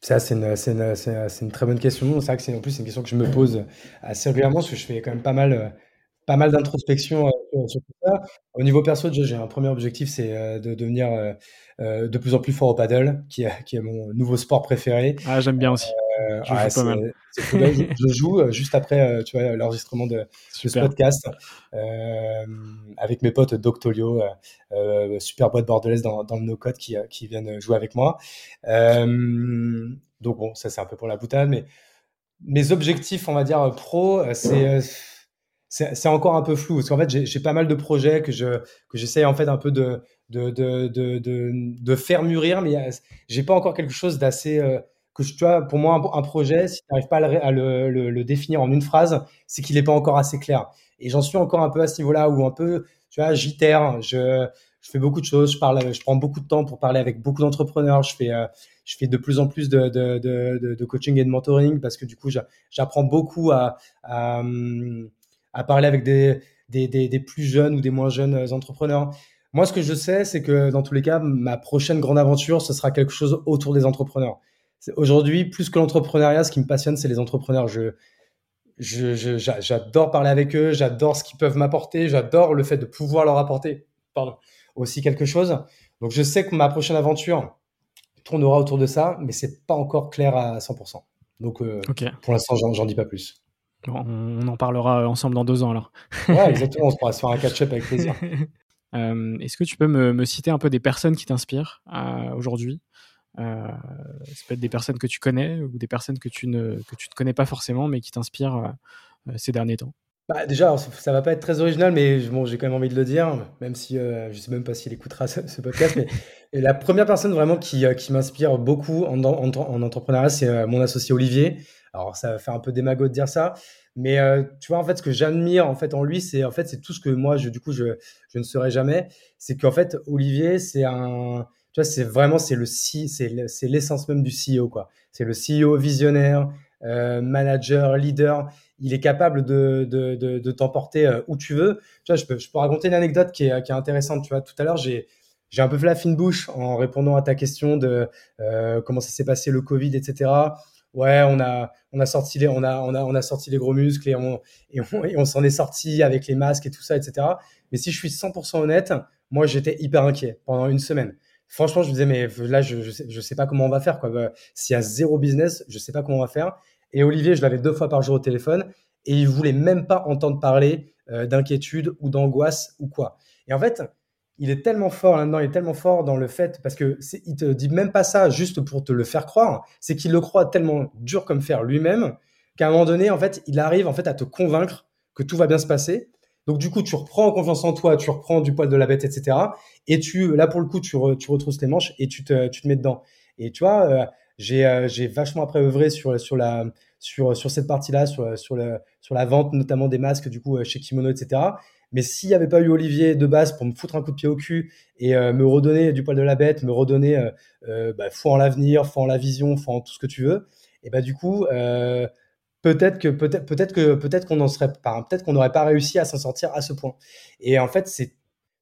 Speaker 2: Ça, c'est une, une, très bonne question. C'est vrai que c'est en plus une question que je me pose assez régulièrement parce que je fais quand même pas mal, pas mal d'introspection sur tout ça. Au niveau perso, j'ai un premier objectif, c'est de devenir de plus en plus fort au paddle, qui est, qui est mon nouveau sport préféré.
Speaker 1: Ah, j'aime bien aussi. Euh,
Speaker 2: je, joue euh, juste après euh, tu vois, l'enregistrement de, ce podcast avec mes potes Doctolio, super boîte bordelaise dans, dans le no-code qui, qui viennent jouer avec moi. donc bon, ça c'est un peu pour la boutade, mais mes objectifs, on va dire, pro, c'est c'est encore un peu flou parce qu'en fait j'ai pas mal de projets que je que j'essaie en fait un peu de de, de, de, de, faire mûrir, mais j'ai pas encore quelque chose d'assez que tu pour moi, un, projet, si tu n'arrives pas à, le, définir en une phrase, c'est qu'il n'est pas encore assez clair. Et j'en suis encore un peu à ce niveau-là, où un peu, tu vois, j'itère, je, fais beaucoup de choses, je prends beaucoup de temps pour parler avec beaucoup d'entrepreneurs, je fais, euh, de plus en plus de, coaching et de mentoring parce que du coup, j'apprends beaucoup à, à, parler avec des, plus jeunes ou des moins jeunes entrepreneurs. Moi, ce que je sais, c'est que dans tous les cas, ma prochaine grande aventure, ce sera quelque chose autour des entrepreneurs. Aujourd'hui, plus que l'entrepreneuriat, ce qui me passionne, c'est les entrepreneurs. Je, j'adore parler avec eux, j'adore ce qu'ils peuvent m'apporter, j'adore le fait de pouvoir leur apporter pardon, aussi quelque chose. Donc, je sais que ma prochaine aventure tournera autour de ça, mais c'est pas encore clair à 100%. Donc, euh, pour l'instant, j'en dis pas plus.
Speaker 1: on en parlera ensemble dans deux ans alors.
Speaker 2: ouais, exactement, on se pourra se faire un catch-up avec plaisir. (laughs)
Speaker 1: Euh, est-ce que tu peux me, citer un peu des personnes qui t'inspirent euh, aujourd'hui? Euh, ça peut être des personnes que tu connais ou des personnes que tu ne, que tu ne connais pas forcément, mais qui t'inspirent euh, ces derniers temps.
Speaker 2: Bah déjà, ça va pas être très original, mais bon, j'ai quand même envie de le dire, même si euh, je sais même pas s'il écoutera ce, podcast. Mais (laughs) la première personne vraiment qui, qui m'inspire beaucoup en, en, en entrepreneuriat, c'est mon associé Olivier. Alors ça va faire un peu démago de dire ça, mais tu vois en fait ce que j'admire en fait en lui, c'est en fait c'est tout ce que moi je du coup je, je ne serai jamais. C'est qu'en fait Olivier, c'est un c'est vraiment c'est le c'est l'essence même du CEO quoi. C'est le CEO visionnaire, euh, manager, leader. Il est capable de, de, de, t'emporter euh, où tu veux. Tu vois, je peux, je peux raconter une anecdote qui est, qui est intéressante. Tu vois, tout à l'heure, j'ai, j'ai un peu fait la fine bouche en répondant à ta question de euh, comment ça s'est passé le Covid, etc. Ouais, on a, on a sorti les, on a, on a, on a sorti les gros muscles et on, et on s'en est sorti avec les masques et tout ça, etc. Mais si je suis 100% honnête, moi, j'étais hyper inquiet pendant une semaine franchement, je me disais, mais là, je, je, sais, pas comment on va faire. Quoi. Bah, s'il y a zéro business, je sais pas comment on va faire. Et Olivier, je l'avais deux fois par jour au téléphone et il voulait même pas entendre parler euh, d'inquiétude ou d'angoisse ou quoi. Et en fait, il est tellement fort là-dedans, il est tellement fort dans le fait, parce que il te dit même pas ça juste pour te le faire croire, c'est qu'il le croit tellement dur comme faire lui-même qu'à un moment donné, en fait, il arrive en fait à te convaincre que tout va bien se passer donc du coup, tu reprends confiance en toi, tu reprends du poil de la bête, etc. Et tu, là pour le coup, tu, retrousses les manches et tu te, mets dedans. Et tu vois, euh, j'ai, euh, j'ai vachement après œuvré sur, sur, la, sur, cette partie-là, sur, la vente notamment des masques du coup euh, chez Kimono, etc. Mais s'il n'y avait pas eu Olivier de base pour me foutre un coup de pied au cul et me redonner du poil de la bête, me redonner bah, foi en l'avenir, foi en la vision, foi en tout ce que tu veux, et bah du coup, peut-être que peut-être peut-être que peut-être qu'on en serait pas peut-être qu'on n'aurait pas réussi à s'en sortir à ce point. Et en fait c'est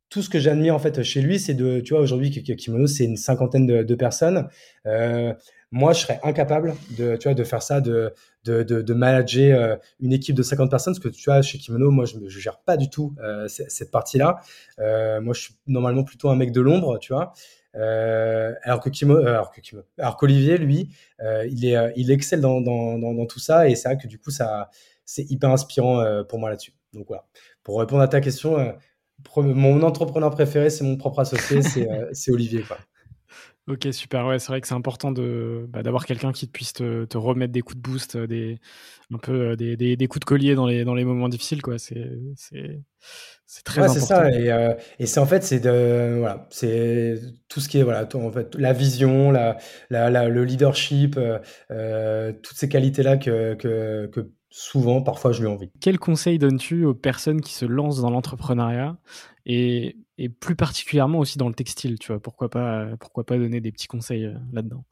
Speaker 2: tout ce que j'admire en fait chez lui c'est de tu vois aujourd'hui Kimono c'est une cinquantaine de, personnes. Euh, moi je serais incapable de tu vois de faire ça de de, de, manager euh, une équipe de 50 personnes parce que tu vois chez Kimono moi je, je gère pas du tout euh, cette partie là moi je suis normalement plutôt un mec de l'ombre tu vois euh, alors que Kimo, euh, qu'Olivier, lui, euh, il excelle dans, tout ça et c'est vrai que du coup, c'est hyper inspirant pour moi là-dessus. Donc voilà. Pour répondre à ta question, mon entrepreneur préféré, c'est mon propre associé, c'est Olivier.
Speaker 1: Ok, super. Ouais, c'est vrai que c'est important de bah, d'avoir quelqu'un qui puisse te, te, remettre des coups de boost, des un peu des, des, des, coups de collier dans les dans les moments difficiles, quoi. C'est c'est c'est très ouais, important.
Speaker 2: c'est ça. Et, euh, et c'est en fait c'est de voilà, c'est tout ce qui est voilà, en fait la vision, la, la, la le leadership, euh, euh toutes ces qualités là que, que que souvent, parfois, je lui envie.
Speaker 1: Quel conseil donnes-tu aux personnes qui se lancent dans l'entrepreneuriat et, et, plus particulièrement aussi dans le textile, tu vois? Pourquoi pas, pourquoi pas donner des petits conseils euh, là-dedans?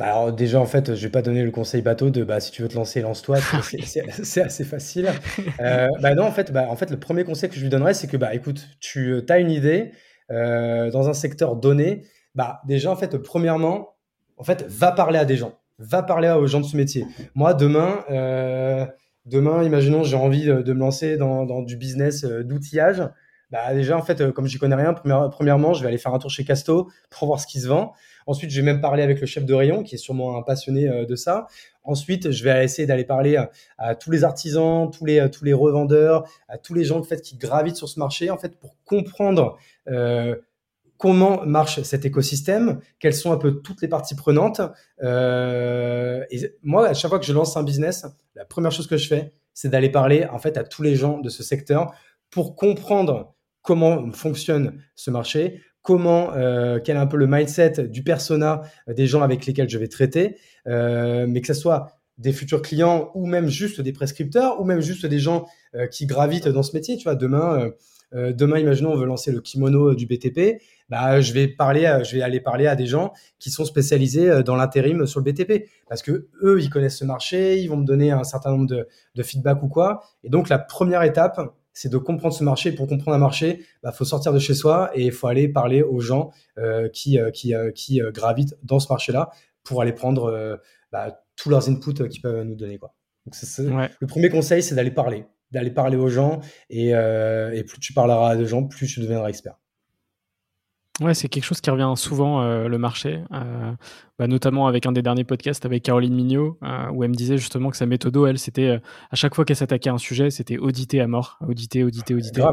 Speaker 2: Bah alors déjà en fait je vais pas donner le conseil bateau de bah si tu veux te lancer lance-toi (laughs) c'est assez facile. Euh, bah non en fait bah en fait le premier conseil que je lui donnerais c'est que bah écoute tu euh, as une idée euh, dans un secteur donné bah déjà en fait premièrement en fait va parler à des gens va parler aux gens de ce métier. Moi, demain, euh, demain, imaginons, j'ai envie de, me lancer dans, du business euh, d'outillage. Bah déjà, en fait, euh, comme j'y connais rien, premièrement, je vais aller faire un tour chez Casto pour voir ce qui se vend. Ensuite, je vais même parler avec le chef de rayon, qui est sûrement un passionné de ça. Ensuite, je vais essayer d'aller parler à, tous les artisans, tous les, tous les revendeurs, à tous les gens en fait, qui gravitent sur ce marché, en fait, pour comprendre euh, comment marche cet écosystème, quelles sont un peu toutes les parties prenantes. Euh, moi, à chaque fois que je lance un business, la première chose que je fais, c'est d'aller parler en fait à tous les gens de ce secteur pour comprendre comment fonctionne ce marché, comment, euh, quel est un peu le mindset du persona des gens avec lesquels je vais traiter, euh, mais que ce soit des futurs clients ou même juste des prescripteurs ou même juste des gens qui gravitent dans ce métier. Tu vois, demain, demain, imaginons, on veut lancer le kimono du BTP. Bah, je vais parler, je vais aller parler à des gens qui sont spécialisés dans l'intérim sur le BTP parce que eux, ils connaissent ce marché, ils vont me donner un certain nombre de, de feedback ou quoi. Et donc, la première étape, c'est de comprendre ce marché. Pour comprendre un marché, il bah, faut sortir de chez soi et il faut aller parler aux gens euh, qui, euh, qui, euh, qui gravitent dans ce marché-là pour aller prendre bah, tous leurs inputs qu'ils peuvent nous donner. Quoi. Donc, Le premier conseil, c'est d'aller parler, d'aller parler aux gens et, et plus tu parleras à des gens, plus tu deviendras expert.
Speaker 1: Ouais, c'est quelque chose qui revient souvent, euh, le marché, euh, bah, notamment avec un des derniers podcasts avec Caroline Mignot, euh, où elle me disait justement que sa méthode, elle, c'était à chaque fois qu'elle s'attaquait à un sujet, c'était auditer à mort, auditer, auditer, auditer,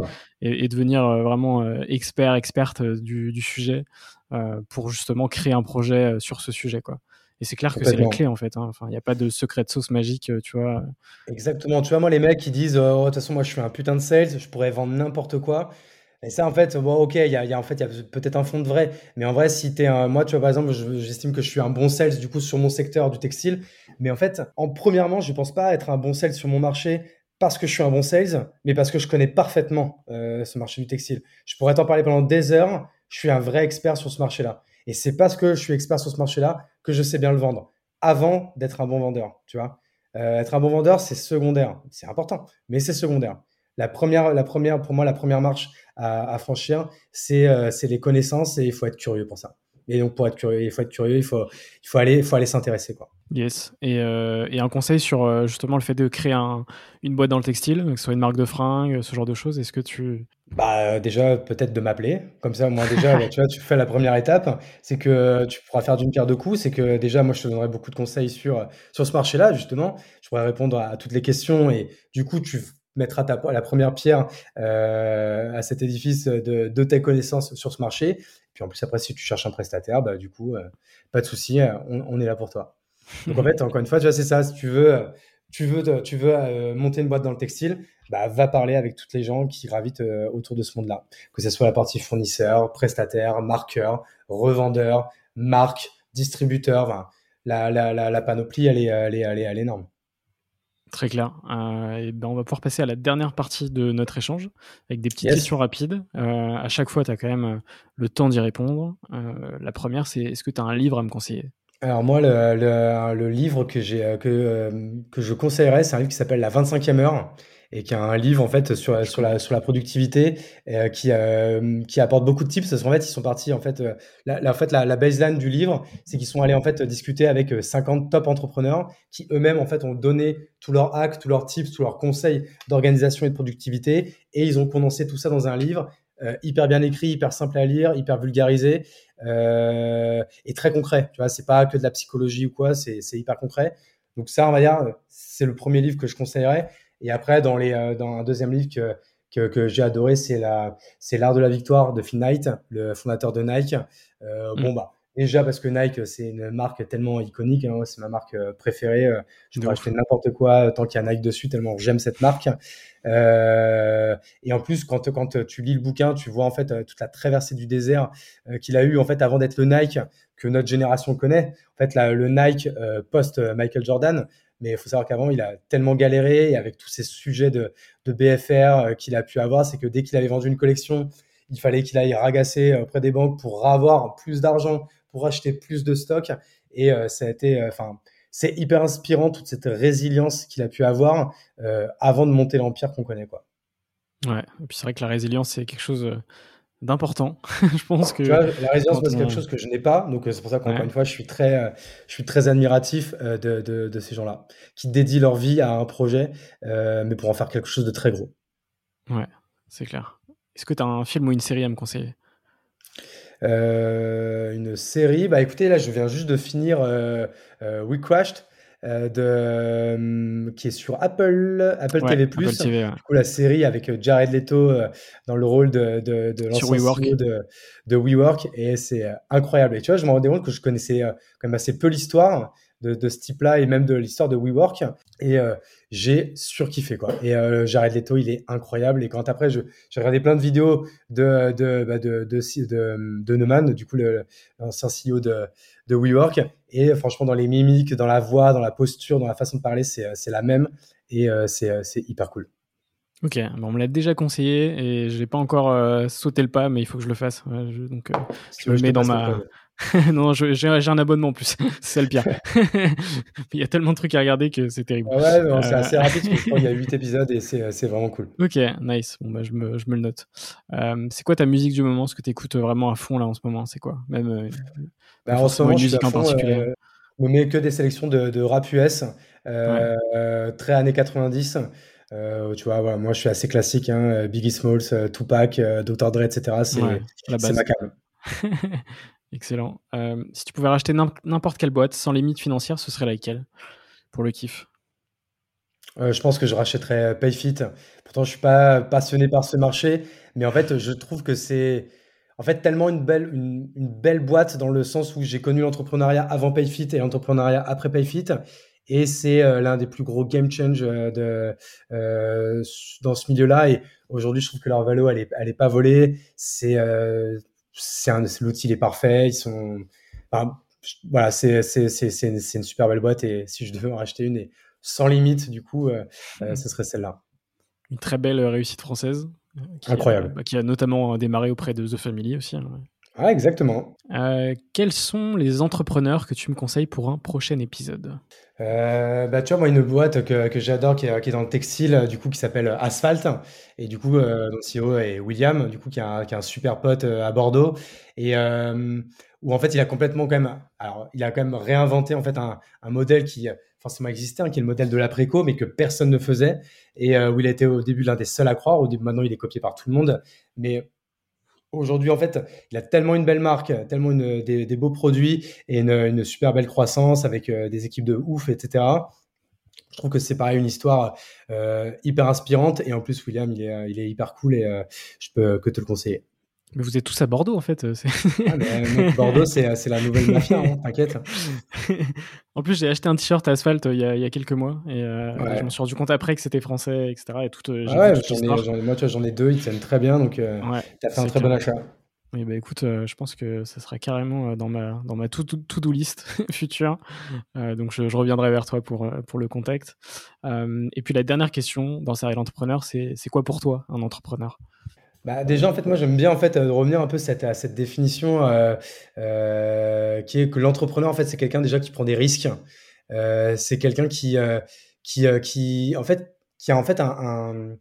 Speaker 1: et, et, devenir vraiment expert, experte du, du sujet pour justement créer un projet sur ce sujet, quoi. Et c'est clair que c'est la clé en fait. Hein. Enfin, il n'y a pas de secret de sauce magique, tu vois.
Speaker 2: Exactement. Tu vois, moi, les mecs qui disent, oh, de toute façon, moi, je suis un putain de sales, je pourrais vendre n'importe quoi. Et ça, en fait, bon, ok, il y a, en fait, y a peut-être un fond de vrai, mais en vrai, si tu es un, moi, tu vois, par exemple, j'estime que je suis un bon sales du coup sur mon secteur du textile, mais en fait, en premièrement, je pense pas être un bon sales sur mon marché parce que je suis un bon sales, mais parce que je connais parfaitement euh, ce marché du textile. Je pourrais t'en parler pendant des heures. Je suis un vrai expert sur ce marché-là, et c'est parce que je suis expert sur ce marché-là que je sais bien le vendre. Avant d'être un bon vendeur, tu vois. Euh, être un bon vendeur, c'est secondaire. C'est important, mais c'est secondaire. La première, la première, pour moi, la première marche à, franchir, euh, c'est les connaissances et il faut être curieux pour ça. Et donc pour être curieux, il faut être curieux, il faut, il faut aller, il faut aller s'intéresser quoi.
Speaker 1: Yes. Et, euh, et, un conseil sur euh, justement le fait de créer un, une boîte dans le textile, que ce soit une marque de fringues, ce genre de choses. Est-ce que tu
Speaker 2: bah déjà peut-être de m'appeler, comme ça moi déjà (laughs) tu vois tu fais la première étape, c'est que tu pourras faire d'une pierre deux coups, c'est que déjà moi je te donnerai beaucoup de conseils sur sur ce marché-là justement, je pourrais répondre à toutes les questions et du coup tu mettra ta, la première pierre euh, à cet édifice de, de, tes connaissances sur ce marché. Puis en plus, après, si tu cherches un prestataire, bah, du coup, euh, pas de souci, euh, on, est là pour toi. Donc en fait, encore une fois, tu vois, c'est ça. Si tu veux, tu veux, tu veux monter une boîte dans le textile, bah, va parler avec toutes les gens qui gravitent autour de ce monde-là. Que ce soit la partie fournisseur, prestataire, marqueur, revendeur, marque, distributeur. la, la, la, panoplie, elle est, elle est, elle est énorme.
Speaker 1: Très clair. Euh, et ben on va pouvoir passer à la dernière partie de notre échange avec des petites questions rapides. Euh, à chaque fois, tu as quand même euh, le temps d'y répondre. la première, c'est est-ce que tu as un livre à me conseiller?
Speaker 2: Alors moi, le, le, livre que, que je conseillerais, c'est un livre qui s'appelle La 25e heure et qui a un livre en fait sur, sur, la, sur la productivité euh, qui, euh, qui apporte beaucoup de tips parce qu'en fait ils sont partis en fait euh, la, en fait la, la, baseline du livre c'est qu'ils sont allés en fait discuter avec 50 top entrepreneurs qui eux-mêmes en fait ont donné tous leurs hacks, tous leurs tips, tous leurs conseils d'organisation et de productivité et ils ont condensé tout ça dans un livre hyper bien écrit, hyper simple à lire, hyper vulgarisé et très concret. Tu vois, c'est pas que de la psychologie ou quoi, c'est hyper concret. Donc ça, on va dire, c'est le premier livre que je conseillerais. Et après, dans, les, euh, dans un deuxième livre que, que, que j'ai adoré, c'est la, c'est l'art de la victoire de Phil Knight, le fondateur de Nike. Euh, mm. Bon bah, déjà parce que Nike c'est une marque tellement iconique, hein, c'est ma marque euh, préférée. Je pourrais acheter n'importe quoi tant qu'il y a Nike dessus, tellement j'aime cette marque. Euh, et en plus, quand, quand tu lis le bouquin, tu vois en fait toute la traversée du désert qu'il a eu en fait avant d'être le Nike que notre génération connaît. En fait, le Nike post Michael Jordan, mais il faut savoir qu'avant, il a tellement galéré, et avec tous ces sujets de, BFR euh, qu'il a pu avoir, c'est que dès qu'il avait vendu une collection, il fallait qu'il aille ragasser euh, auprès des banques pour avoir plus d'argent, pour acheter plus de stock. Et euh, ça a été, enfin, c'est hyper inspirant toute cette résilience qu'il a pu avoir avant de monter l'empire qu'on connaît, quoi.
Speaker 1: Ouais, et puis c'est vrai que la résilience, c'est quelque chose d'important. (laughs) je pense que
Speaker 2: la résilience c'est quelque chose que je n'ai pas, donc euh, c'est pour ça qu'encore une fois, je suis très, euh, je suis très admiratif euh, de, de, de, ces gens-là qui dédient leur vie à un projet, mais pour en faire quelque chose de très gros.
Speaker 1: Ouais, c'est clair. Est-ce que tu as un film ou une série à me conseiller?
Speaker 2: Une série, bah écoutez, là, je viens juste de finir We Crashed. Euh, de, euh, qui est sur Apple, Apple TV+. Apple TV, Du coup, la série avec euh, Jared Leto dans le rôle de, de, de l'ancien CEO de, de WeWork. Et c'est incroyable. Et tu vois, je me rendais compte que je connaissais quand même assez peu l'histoire. De, ce type-là et même de l'histoire de WeWork. Et euh, j'ai surkiffé quoi. Et euh, Jared Leto, il est incroyable. Et quand après, j'ai regardé plein de vidéos de de bah, de, de, de, Neumann, du coup l'ancien CEO de de WeWork. Et franchement, dans les mimiques, dans la voix, dans la posture, dans la façon de parler, c'est la même. Et c'est hyper cool.
Speaker 1: Ok, on me l'a déjà conseillé et je n'ai pas encore sauté le pas, mais il faut que je le fasse. donc, je me mets dans ma. (laughs) non, j'ai un abonnement en plus. (laughs) c'est le pire. (laughs) il y a tellement de trucs à regarder que c'est terrible.
Speaker 2: Ah ouais, c'est assez rapide. il y a 8 épisodes et c'est vraiment cool.
Speaker 1: Ok, nice. Bon, bah, je, me, je me le note. c'est quoi ta musique du moment? Ce que tu écoutes vraiment à fond là en ce moment C'est quoi? Même
Speaker 2: bah, en ce moment, une musique en particulier. je me mets que des sélections de, de rap US, très années 90. Euh, tu vois, moi je suis assez classique, hein, Biggie Smalls, euh, Tupac, euh, Dr. Dre, etc. C'est ma cam.
Speaker 1: Excellent. si tu pouvais racheter n'importe quelle boîte sans limite financière, ce serait laquelle pour le kiff?
Speaker 2: Je pense que je rachèterais Payfit. Pourtant, je suis pas passionné par ce marché, mais en fait, je trouve que c'est en fait tellement une belle, boîte dans le sens où j'ai connu l'entrepreneuriat avant Payfit et l'entrepreneuriat après Payfit. Et c'est euh, l'un des plus gros game change euh, euh, dans ce milieu-là. Et aujourd'hui, je trouve que leur valo, elle est, elle est pas volée. C'est, c'est l'outil est parfait. Ils sont, voilà, c'est, c'est, c'est, c'est une, une, super belle boîte. Et si je devais en racheter une et sans limite, du coup, ce serait celle-là.
Speaker 1: Une très belle réussite française.
Speaker 2: Incroyable.
Speaker 1: Bah, qui a notamment démarré auprès de The Family aussi. Hein.
Speaker 2: Ah, exactement.
Speaker 1: Euh, quels sont les entrepreneurs que tu me conseilles pour un prochain épisode?
Speaker 2: Euh, bah, Tu vois, moi, une boîte que, que j'adore qui, est, dans le textile, du coup, qui s'appelle Asphalt. Et du coup, euh, dont CEO est William, du coup, qui est un, qui un super pote euh, à Bordeaux. Et où, en fait, il a complètement quand même, alors, il a quand même réinventé, en fait, un, un modèle qui forcément existait, hein, qui est le modèle de l'après-co, mais que personne ne faisait. Et où il a été au début l'un des seuls à croire. Au début, maintenant, il est copié par tout le monde. Mais Aujourd'hui, en fait, il a tellement une belle marque, tellement des, beaux produits et une, super belle croissance avec euh, des équipes de ouf, etc. Je trouve que c'est pareil une histoire euh, hyper inspirante et en plus William il est, est hyper cool et euh, je peux que te le conseiller.
Speaker 1: Mais vous êtes tous à Bordeaux en fait.
Speaker 2: Ah, Bordeaux, c'est la nouvelle mafia, hein, t'inquiète. (laughs)
Speaker 1: en plus, j'ai acheté un t-shirt Asphalt il y, a, il y, a, quelques mois et je me suis rendu compte après que c'était français, etc. Et tout,
Speaker 2: ah ouais, moi, j'en ai deux, ils tiennent très bien, donc euh, t'as fait un très bon achat.
Speaker 1: Oui, bah écoute, je pense que ça sera carrément dans ma, dans ma to-do list (laughs) future. donc je, je, reviendrai vers toi pour, pour le contact. et puis la dernière question dans Serial Entrepreneur, c'est quoi pour toi un entrepreneur?
Speaker 2: Bah, déjà, en fait, moi, j'aime bien en fait euh, revenir un peu cette, à cette définition euh, euh, qui est que l'entrepreneur, en fait, c'est quelqu'un déjà qui prend des risques. c'est quelqu'un qui, qui, qui, en fait, qui a en fait un,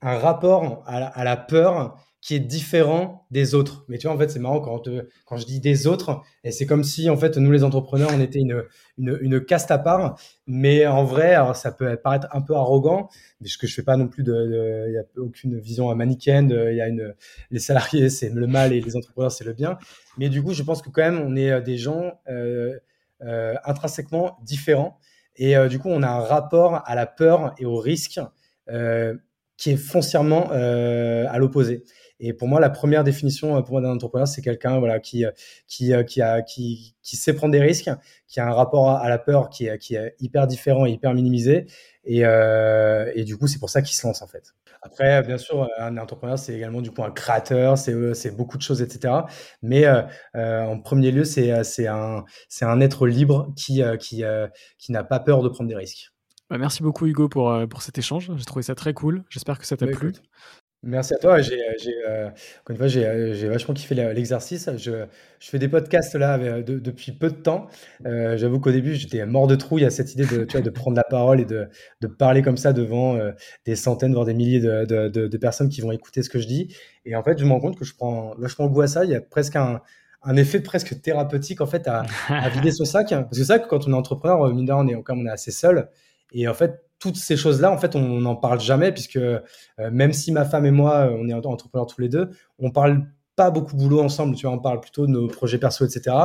Speaker 2: un, rapport à la peur qui est différent des autres. Mais tu vois, en fait, c'est marrant quand, je dis des autres, et c'est comme si, en fait, nous, les entrepreneurs, on était une, une, caste à part. Mais en vrai, alors, ça peut paraître un peu arrogant, mais ce que je fais pas non plus de, il y a aucune vision manichéenne. Il y a une, les salariés, c'est le mal et les entrepreneurs, c'est le bien. Mais du coup, je pense que quand même, on est euh, des gens euh, euh, intrinsèquement différents. Et du coup, on a un rapport à la peur et au risque qui est foncièrement à l'opposé. Et pour moi, la première définition euh, pour moi d'un entrepreneur, c'est quelqu'un voilà qui euh, qui euh, qui a qui qui sait prendre des risques, qui a un rapport à, la peur qui est qui est hyper différent et hyper minimisé. Et, euh, et du coup, c'est pour ça qu'il se lance en fait. Après, bien sûr, un entrepreneur, c'est également du coup un créateur, c'est c'est beaucoup de choses, etc. Mais euh, en premier lieu, c'est c'est un c'est un être libre qui qui qui n'a pas peur de prendre des risques.
Speaker 1: Bah, merci beaucoup Hugo pour, pour cet échange. J'ai trouvé ça très cool. J'espère que ça t'a bah, plu.
Speaker 2: Merci à toi. J'ai, j'ai, euh, encore une fois, j'ai, euh, j'ai vachement kiffé l'exercice. Je, je fais des podcasts là euh, depuis peu de temps. Euh, j'avoue qu'au début, j'étais mort de trouille à cette idée de, tu vois, de prendre la parole et de, de parler comme ça devant des centaines, voire des milliers de, de, de, personnes qui vont écouter ce que je dis. Et en fait, je me rends compte que je prends vachement goût à ça. Il y a presque un, un effet presque thérapeutique en fait à, à vider (laughs) son sac. Parce que ça, quand on est entrepreneur, mine de on est, comme on est assez seul. Et en fait, toutes ces choses-là, en fait, on n'en parle jamais puisque euh, même si ma femme et moi, on est entrepreneurs tous les deux, on parle pas beaucoup boulot ensemble. Tu vois, on parle plutôt de nos projets perso, etc.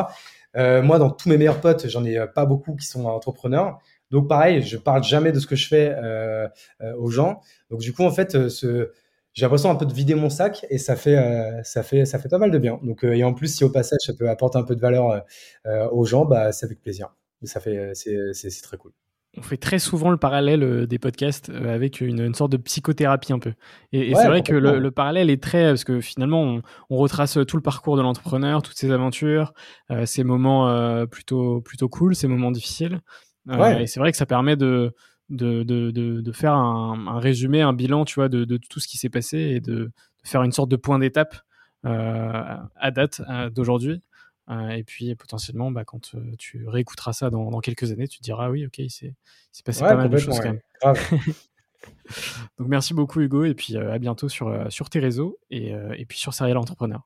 Speaker 2: Euh, moi, dans tous mes meilleurs potes, j'en ai pas beaucoup qui sont entrepreneurs. Donc, pareil, je parle jamais de ce que je fais euh, aux gens. Donc, du coup, en fait, j'ai l'impression un peu de vider mon sac et ça fait, ça fait, ça fait pas mal de bien. Donc, et en plus, si au passage, ça peut apporter un peu de valeur aux gens, bah, c'est avec plaisir. ça fait, c'est très cool
Speaker 1: on fait très souvent le parallèle euh, des podcasts euh, avec une, sorte de psychothérapie un peu. Et, c'est vrai que le, parallèle est très parce que finalement on, retrace tout le parcours de l'entrepreneur, toutes ses aventures, euh, ses moments plutôt plutôt cool, ses moments difficiles. Et c'est vrai que ça permet de de, de, de, faire un, résumé, un bilan, tu vois, de, de tout ce qui s'est passé et de, faire une sorte de point d'étape à date d'aujourd'hui. Euh, et puis potentiellement, bah, quand euh, tu réécouteras ça dans, quelques années, tu te diras oui, ok, il s'est passé pas mal de choses quand même. (laughs) Donc merci beaucoup Hugo et puis euh, à bientôt sur, sur tes réseaux et, et puis sur Serial Entrepreneur.